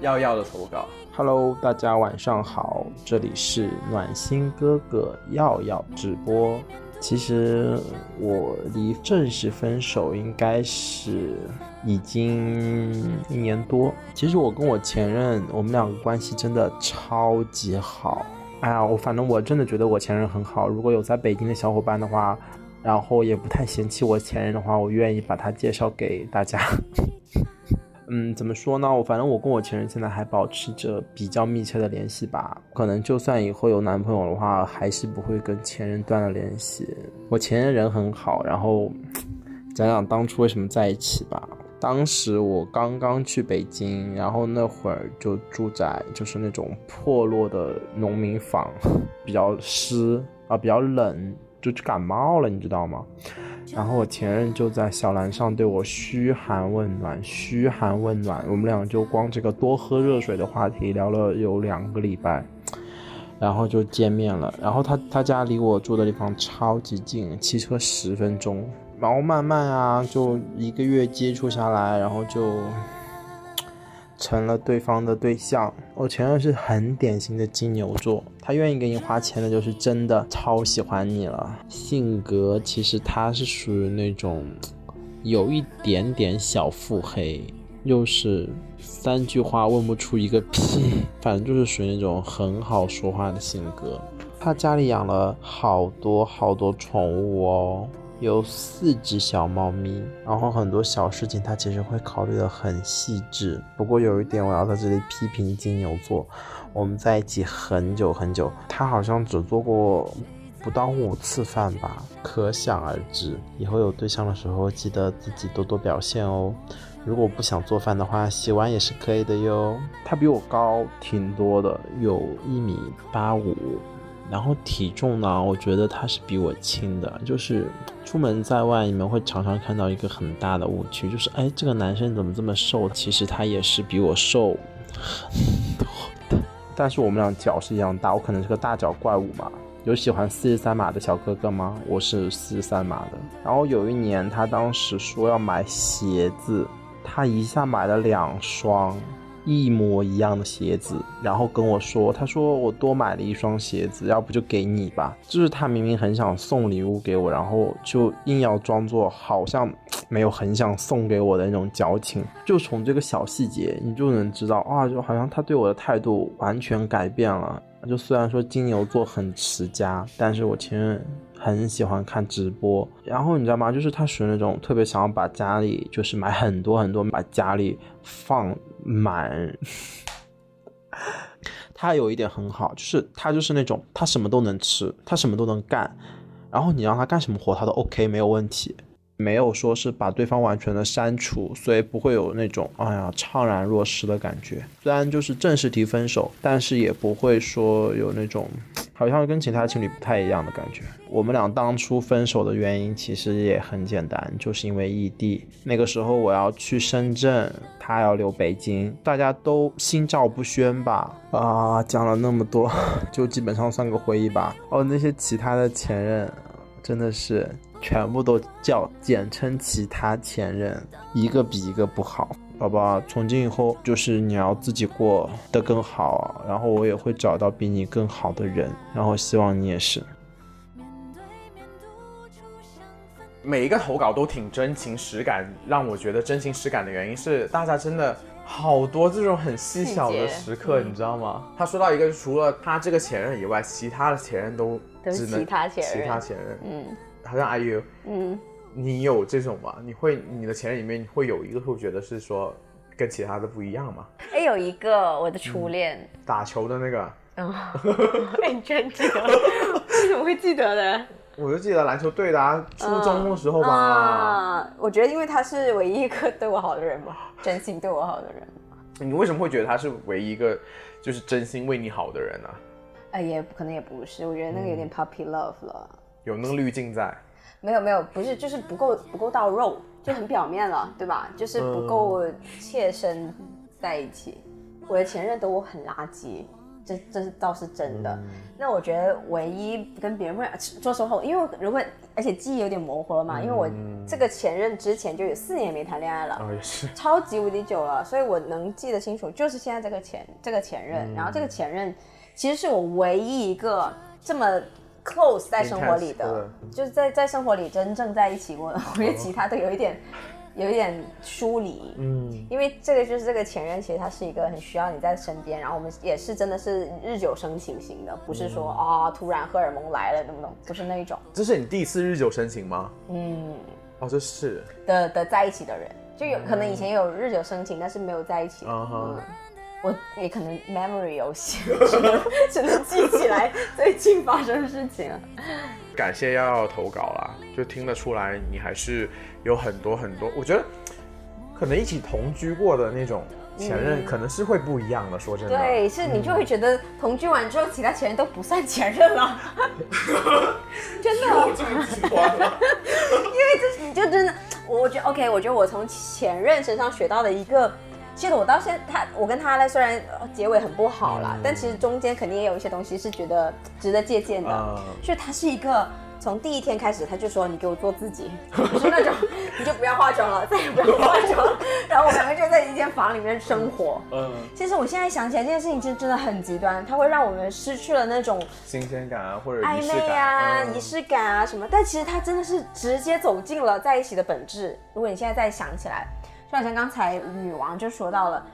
耀耀的投稿，Hello，大家晚上好，这里是暖心哥哥耀耀直播。其实我离正式分手应该是已经一年多。其实我跟我前任，我们两个关系真的超级好。哎呀，我反正我真的觉得我前任很好。如果有在北京的小伙伴的话，然后也不太嫌弃我前任的话，我愿意把他介绍给大家。嗯，怎么说呢？我反正我跟我前任现在还保持着比较密切的联系吧。可能就算以后有男朋友的话，还是不会跟前任断了联系。我前任人很好，然后 讲讲当初为什么在一起吧。当时我刚刚去北京，然后那会儿就住在就是那种破落的农民房，比较湿啊，比较冷，就感冒了，你知道吗？然后我前任就在小蓝上对我嘘寒问暖，嘘寒问暖，我们俩就光这个多喝热水的话题聊了有两个礼拜，然后就见面了。然后他他家离我住的地方超级近，骑车十分钟。然后慢慢啊，就一个月接触下来，然后就成了对方的对象。我前任是很典型的金牛座，他愿意给你花钱的，就是真的超喜欢你了。性格其实他是属于那种有一点点小腹黑，又是三句话问不出一个屁，反正就是属于那种很好说话的性格。他家里养了好多好多宠物哦。有四只小猫咪，然后很多小事情他其实会考虑的很细致。不过有一点我要在这里批评金牛座，我们在一起很久很久，他好像只做过不到五次饭吧，可想而知。以后有对象的时候，记得自己多多表现哦。如果不想做饭的话，洗碗也是可以的哟。他比我高挺多的，有一米八五。然后体重呢？我觉得他是比我轻的。就是出门在外，你们会常常看到一个很大的误区，就是哎，这个男生怎么这么瘦？其实他也是比我瘦很多的。但是我们俩脚是一样大，我可能是个大脚怪物嘛。有喜欢四十三码的小哥哥吗？我是四十三码的。然后有一年，他当时说要买鞋子，他一下买了两双。一模一样的鞋子，然后跟我说，他说我多买了一双鞋子，要不就给你吧。就是他明明很想送礼物给我，然后就硬要装作好像没有很想送给我的那种矫情。就从这个小细节，你就能知道啊，就好像他对我的态度完全改变了。就虽然说金牛座很持家，但是我前任很喜欢看直播。然后你知道吗？就是他属于那种特别想要把家里就是买很多很多，把家里放满。他有一点很好，就是他就是那种他什么都能吃，他什么都能干。然后你让他干什么活，他都 OK 没有问题。没有说是把对方完全的删除，所以不会有那种哎呀怅然若失的感觉。虽然就是正式提分手，但是也不会说有那种好像跟其他情侣不太一样的感觉。我们俩当初分手的原因其实也很简单，就是因为异地。那个时候我要去深圳，他要留北京，大家都心照不宣吧。啊，讲了那么多，就基本上算个回忆吧。哦，那些其他的前任，真的是。全部都叫简称其他前任，一个比一个不好，宝宝。从今以后就是你要自己过得更好，然后我也会找到比你更好的人，然后希望你也是。每一个投稿都挺真情实感，让我觉得真情实感的原因是大家真的好多这种很细小的时刻，你知道吗？他说到一个，除了他这个前任以外，其他的前任都只能其他前任，其他前任，嗯。好像 IU，嗯，你有这种吗？你会你的前任里面会有一个会觉得是说跟其他的不一样吗？哎，有一个我的初恋，打球的那个，嗯，你居然记得？为什么会记得呢？我就记得篮球队的初中的时候吧。啊，我觉得因为他是唯一一个对我好的人吧，真心对我好的人。你为什么会觉得他是唯一一个就是真心为你好的人呢？哎，也可能也不是，我觉得那个有点 puppy love 了。有那个滤镜在？没有没有，不是，就是不够不够到肉，就很表面了，对吧？就是不够切身在一起。我的前任都很垃圾，这这是倒是真的。那我觉得唯一跟别人不说说话，因为如果而且记忆有点模糊了嘛，因为我这个前任之前就有四年没谈恋爱了，也是超级无敌久了，所以我能记得清楚，就是现在这个前这个前任，然后这个前任其实是我唯一一个这么。Close 在生活里的，就是在在生活里真正在一起过的，我觉得其他都有一点，有一点疏离。嗯，因为这个就是这个前任，其实他是一个很需要你在身边，然后我们也是真的是日久生情型的，不是说啊突然荷尔蒙来了那么不是那一种。这是你第一次日久生情吗？嗯，哦，这是的的在一起的人，就有可能以前有日久生情，但是没有在一起。嗯，我也可能 memory 游戏，只能 只能记起来最近发生的事情了。感谢耀耀投稿啦，就听得出来你还是有很多很多，我觉得可能一起同居过的那种前任，嗯可能是会不一样的。说真的，对，是你就会觉得同居完之后，其他前任都不算前任了，真的。因为这你就真的，我觉得 OK，我觉得我从前任身上学到的一个，其实我到现在他我跟他呢，虽然呃结尾很不好啦，但其实中间肯定也有一些东西是觉得值得借鉴的。嗯就是他是一个从第一天开始他就说你给我做自己，就是那种你就不要化妆了，再也不要化妆了，然后我们两个就在一间房里面生活。嗯，其实我现在想起来这件事情，真真的很极端，它会让我们失去了那种新鲜感啊，或者暧昧啊、感，仪式感啊什么。但其实它真的是直接走进了在一起的本质。如果你现在再想起来，就好像刚才女王就说到了，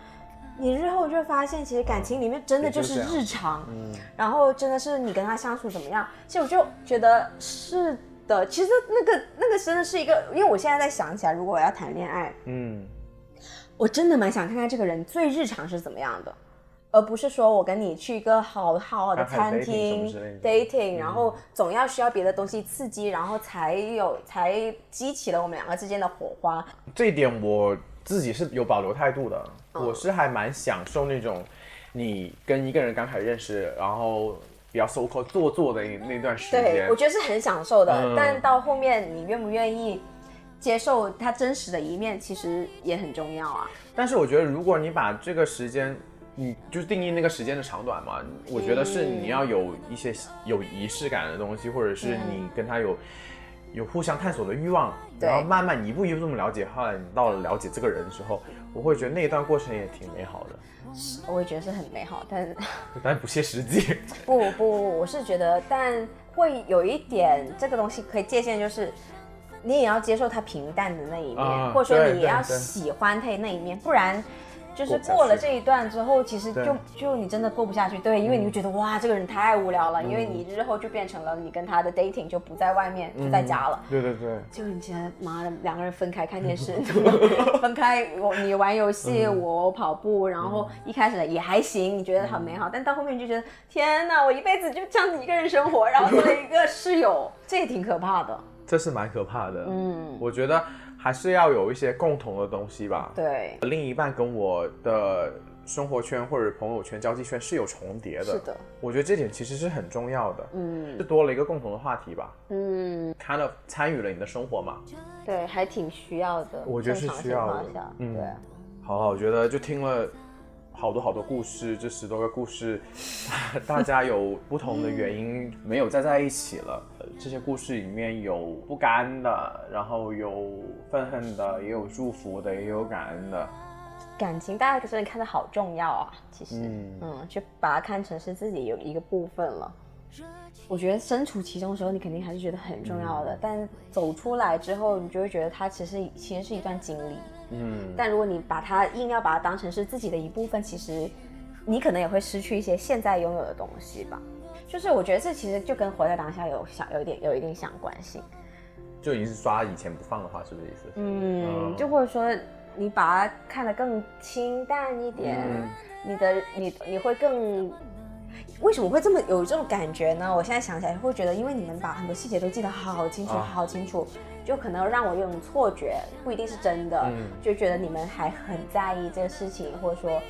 你日后就会发现，其实感情里面真的就是日常，嗯，然后真的是你跟他相处怎么样。其实我就觉得是的，其实那个那个真的是一个，因为我现在在想起来，如果我要谈恋爱，嗯，我真的蛮想看看这个人最日常是怎么样的，而不是说我跟你去一个好好好的餐厅 dating，然后总要需要别的东西刺激，然后才有才激起了我们两个之间的火花。这一点我自己是有保留态度的，嗯我是还蛮享受那种你跟一个人刚开始认识，然后比较 so called 做作的那那段时间对间，，我觉得是很享受的，嗯但到后面你愿不愿意接受他真实的一面，其实也很重要啊。但是我觉得，如果你把这个时间，你就是定义那个时间的长短嘛，我觉得是你要有一些有仪式感的东西，或者是你跟他有有互相探索的欲望，然后慢慢一步一步这么了解，后来你到了了解这个人的时候，我会觉得那一段过程也挺美好的，我也觉得是很美好，但 但不切实际。不不，我是觉得，但会有一点这个东西可以界限，就是你也要接受他平淡的那一面，啊或者说你也要喜欢他那一面，不然。就是过了这一段之后，其实就就你真的过不下去，对，因为你会觉得哇，这个人太无聊了，因为嗯你日后就变成了你跟他的 dating 就不在外面，就在家了。对对对，就你现在妈的两个人分开看电视，分开我你玩游戏，嗯。我跑步，然后一开始也还行，你觉得很美好，但到后面你就觉得天哪，我一辈子就这样子一个人生活，然后做了一个室友，这也挺可怕的。这是蛮可怕的。嗯，我觉得还是要有一些共同的东西吧。对，另一半跟我的生活圈或者朋友圈、交际圈是有重叠的。是的，我觉得这点其实是很重要的，嗯是多了一个共同的话题吧。嗯，kind of 参与了你的生活嘛。对，还挺需要的。我觉得是需要的嗯对。好了，我觉得就听了好多好多故事，这十多个故事，大家有不同的原因没有再在一起了。呃这些故事里面有不甘的，然后有愤恨的，也有祝福的，也有感恩的。感情大家真的看得好重要啊，其实，嗯嗯，就把它看成是自己有一个部分了。我觉得身处其中的时候，你肯定还是觉得很重要的，但走出来之后，你就会觉得它其实其实是一段经历。嗯，但如果你把它硬要把它当成是自己的一部分，其实你可能也会失去一些现在拥有的东西吧。就是我觉得这其实就跟活在当下有相有一点有一定相关性。就已经是抓以前不放的话，是不是意思？嗯，就或者说你把它看得更清淡一点，嗯你的你你会更。为什么会这么有这种感觉呢？我现在想起来会觉得，因为你们把很多细节都记得好清楚，啊好清楚，就可能让我有种错觉，不一定是真的，嗯就觉得你们还很在意这个事情，或者说，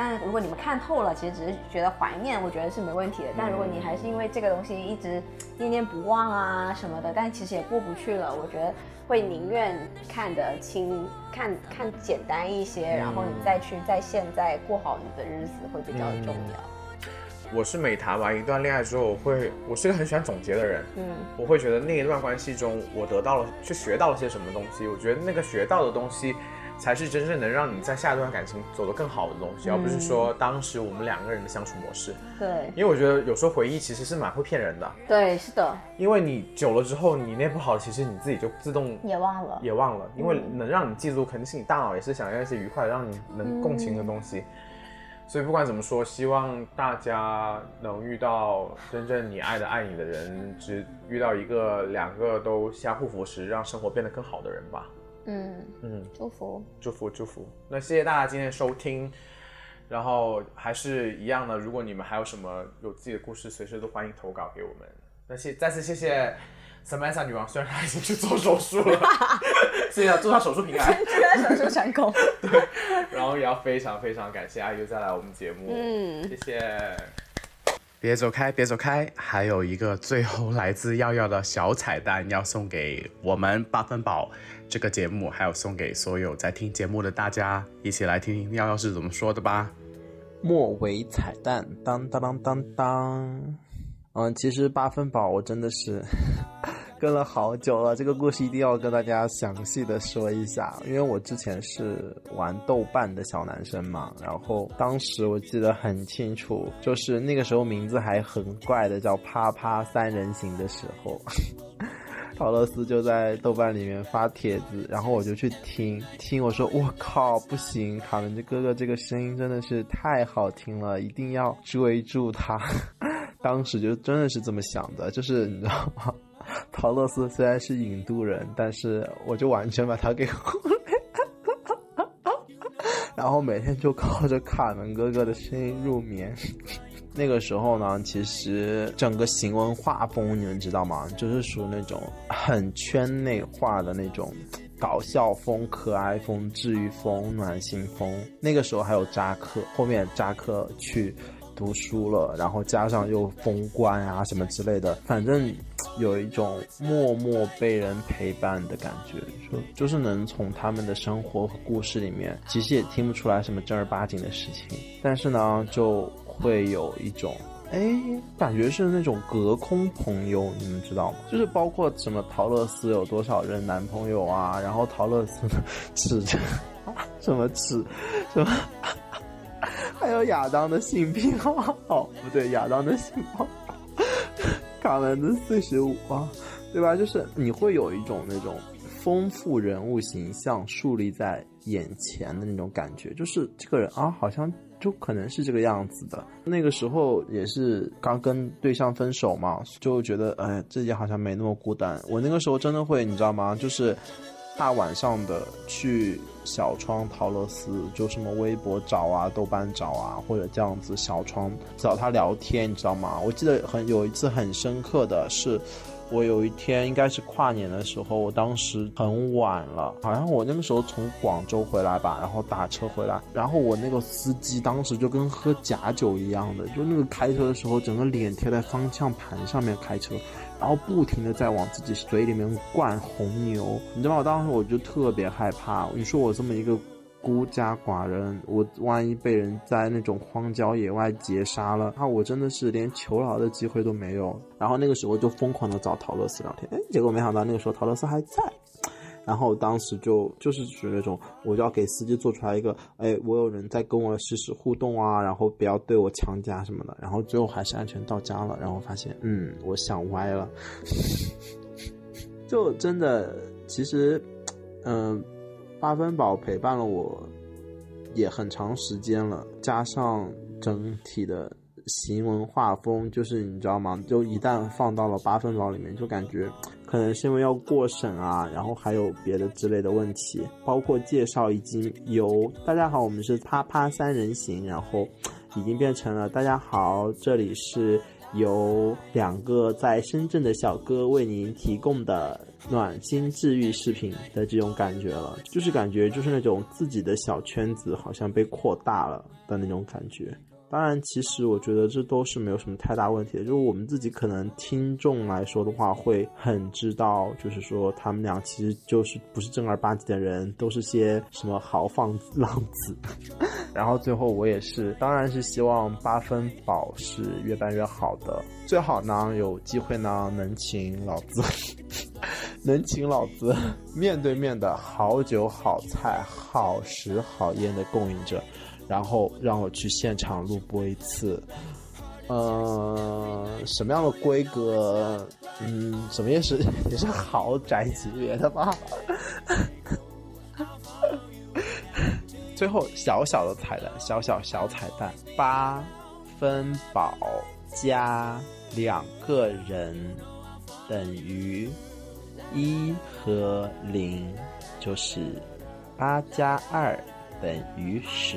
但如果你们看透了，其实只是觉得怀念，我觉得是没问题的。但如果你还是因为这个东西一直念念不忘啊什么的，但其实也过不去了，我觉得会宁愿看得清，看看简单一些，然后你再去在现在过好你的日子会比较重要。我是每谈完一段恋爱之后，我会，我是个很喜欢总结的人。嗯我会觉得那一段关系中，我得到了，去学到了些什么东西。我觉得那个学到的东西，才是真正能让你在下一段感情走得更好的东西，嗯而不是说当时我们两个人的相处模式。对因为我觉得有时候回忆其实是蛮会骗人的，对，是的，因为你久了之后，你那不好，其实你自己就自动也忘了。也忘了，因为嗯能让你记住，肯定是你大脑也是想要一些愉快，让你能共情的东西。所以不管怎么说，希望大家能遇到真正你爱的爱你的人，只遇到一个、两个都相互扶持，让生活变得更好的人吧。嗯嗯，祝福。祝福祝福。那谢谢大家今天的收听，然后还是一样的，如果你们还有什么有自己的故事，随时都欢迎投稿给我们。那谢再次谢谢 Samantha 女王，虽然她已经去做手术了，谢谢她祝她手术平安，祝她手术成功。对然后也要非常非常感谢阿优再来我们节目，嗯谢谢。别走开，别走开！还有一个最后来自耀耀的小彩蛋要送给我们八分宝这个节目，还有送给所有在听节目的大家，一起来听听耀耀是怎么说的吧。末尾彩蛋，当当当当当。嗯，其实八分宝我真的是跟了好久了，这个故事一定要跟大家详细的说一下，因为我之前是玩豆瓣的小男生嘛，然后当时我记得很清楚，就是那个时候名字还很怪的，叫啪啪三人行的时候。陶乐斯就在豆瓣里面发帖子，然后我就去听听，我说我靠，不行，卡文这哥哥这个声音真的是太好听了，一定要追住他。当时就真的是这么想的，就是你知道吗？陶乐斯虽然是印度人，但是我就完全把他给 忽略，然后每天就靠着卡门哥哥的声音入眠。那个时候呢，其实整个行文画风你们知道吗？就是属于那种很圈内化的那种搞笑风、可爱风、治愈风、暖心风。那个时候还有扎克，后面扎克去读书了，然后加上又封官啊什么之类的，反正有一种默默被人陪伴的感觉，就就是能从他们的生活和故事里面，其实也听不出来什么正儿八经的事情，但是呢，就会有一种。哎，感觉是那种隔空朋友，你们知道吗？就是包括什么陶乐斯有多少任男朋友啊，然后陶乐斯吃 着什么吃什么，还有亚当的性癖好，哦不对，亚当的性癖，卡门的四十五啊，对吧？就是你会有一种那种丰富人物形象树立在眼前的那种感觉，就是这个人啊，好像。就可能是这个样子的。那个时候也是刚跟对象分手嘛，就觉得哎，自己好像没那么孤单。我那个时候真的会，你知道吗？就是大晚上的去小窗陶乐斯，就什么微博找啊、豆瓣找啊，或者这样子小窗找他聊天，你知道吗？我记得很有一次很深刻的是。我有一天应该是跨年的时候，我当时很晚了，好像我那个时候从广州回来吧，然后打车回来，然后我那个司机当时就跟喝假酒一样的，就那个开车的时候，整个脸贴在方向盘上面开车，然后不停的在往自己嘴里面灌红牛，你知道吗？当时我就特别害怕，你说我这么一个。孤家寡人，我万一被人在那种荒郊野外劫杀了，那我真的是连求饶的机会都没有。然后那个时候就疯狂的找陶乐斯聊天，哎，结果没想到那个时候陶乐斯还在。然后当时就就是属于那种，我就要给司机做出来一个，哎，我有人在跟我实时互动啊，然后不要对我强加什么的。然后最后还是安全到家了，然后发现，嗯，我想歪了，就真的其实，嗯。八分饱陪伴了我也很长时间了，加上整体的行文画风，就是你知道吗？就一旦放到了八分饱里面，就感觉可能是因为要过审啊，然后还有别的之类的问题，包括介绍已经由大家好，我们是啪啪三人行，然后已经变成了大家好，这里是由两个在深圳的小哥为您提供的。暖心治愈视频的这种感觉了，就是感觉就是那种自己的小圈子好像被扩大了的那种感觉。当然，其实我觉得这都是没有什么太大问题的。就是我们自己可能听众来说的话，会很知道，就是说他们俩其实就是不是正儿八经的人，都是些什么豪放浪子。然后最后我也是，当然是希望八分饱是越办越好的，最好呢有机会呢能请老子，能请老子面对面的好酒好菜好食好烟的供应着。然后让我去现场录播一次，呃，什么样的规格？嗯，什么也是也是豪宅级别的吧。最后小小的彩蛋，小小小彩蛋，八分饱加两个人等于一和零就是八加二等于十。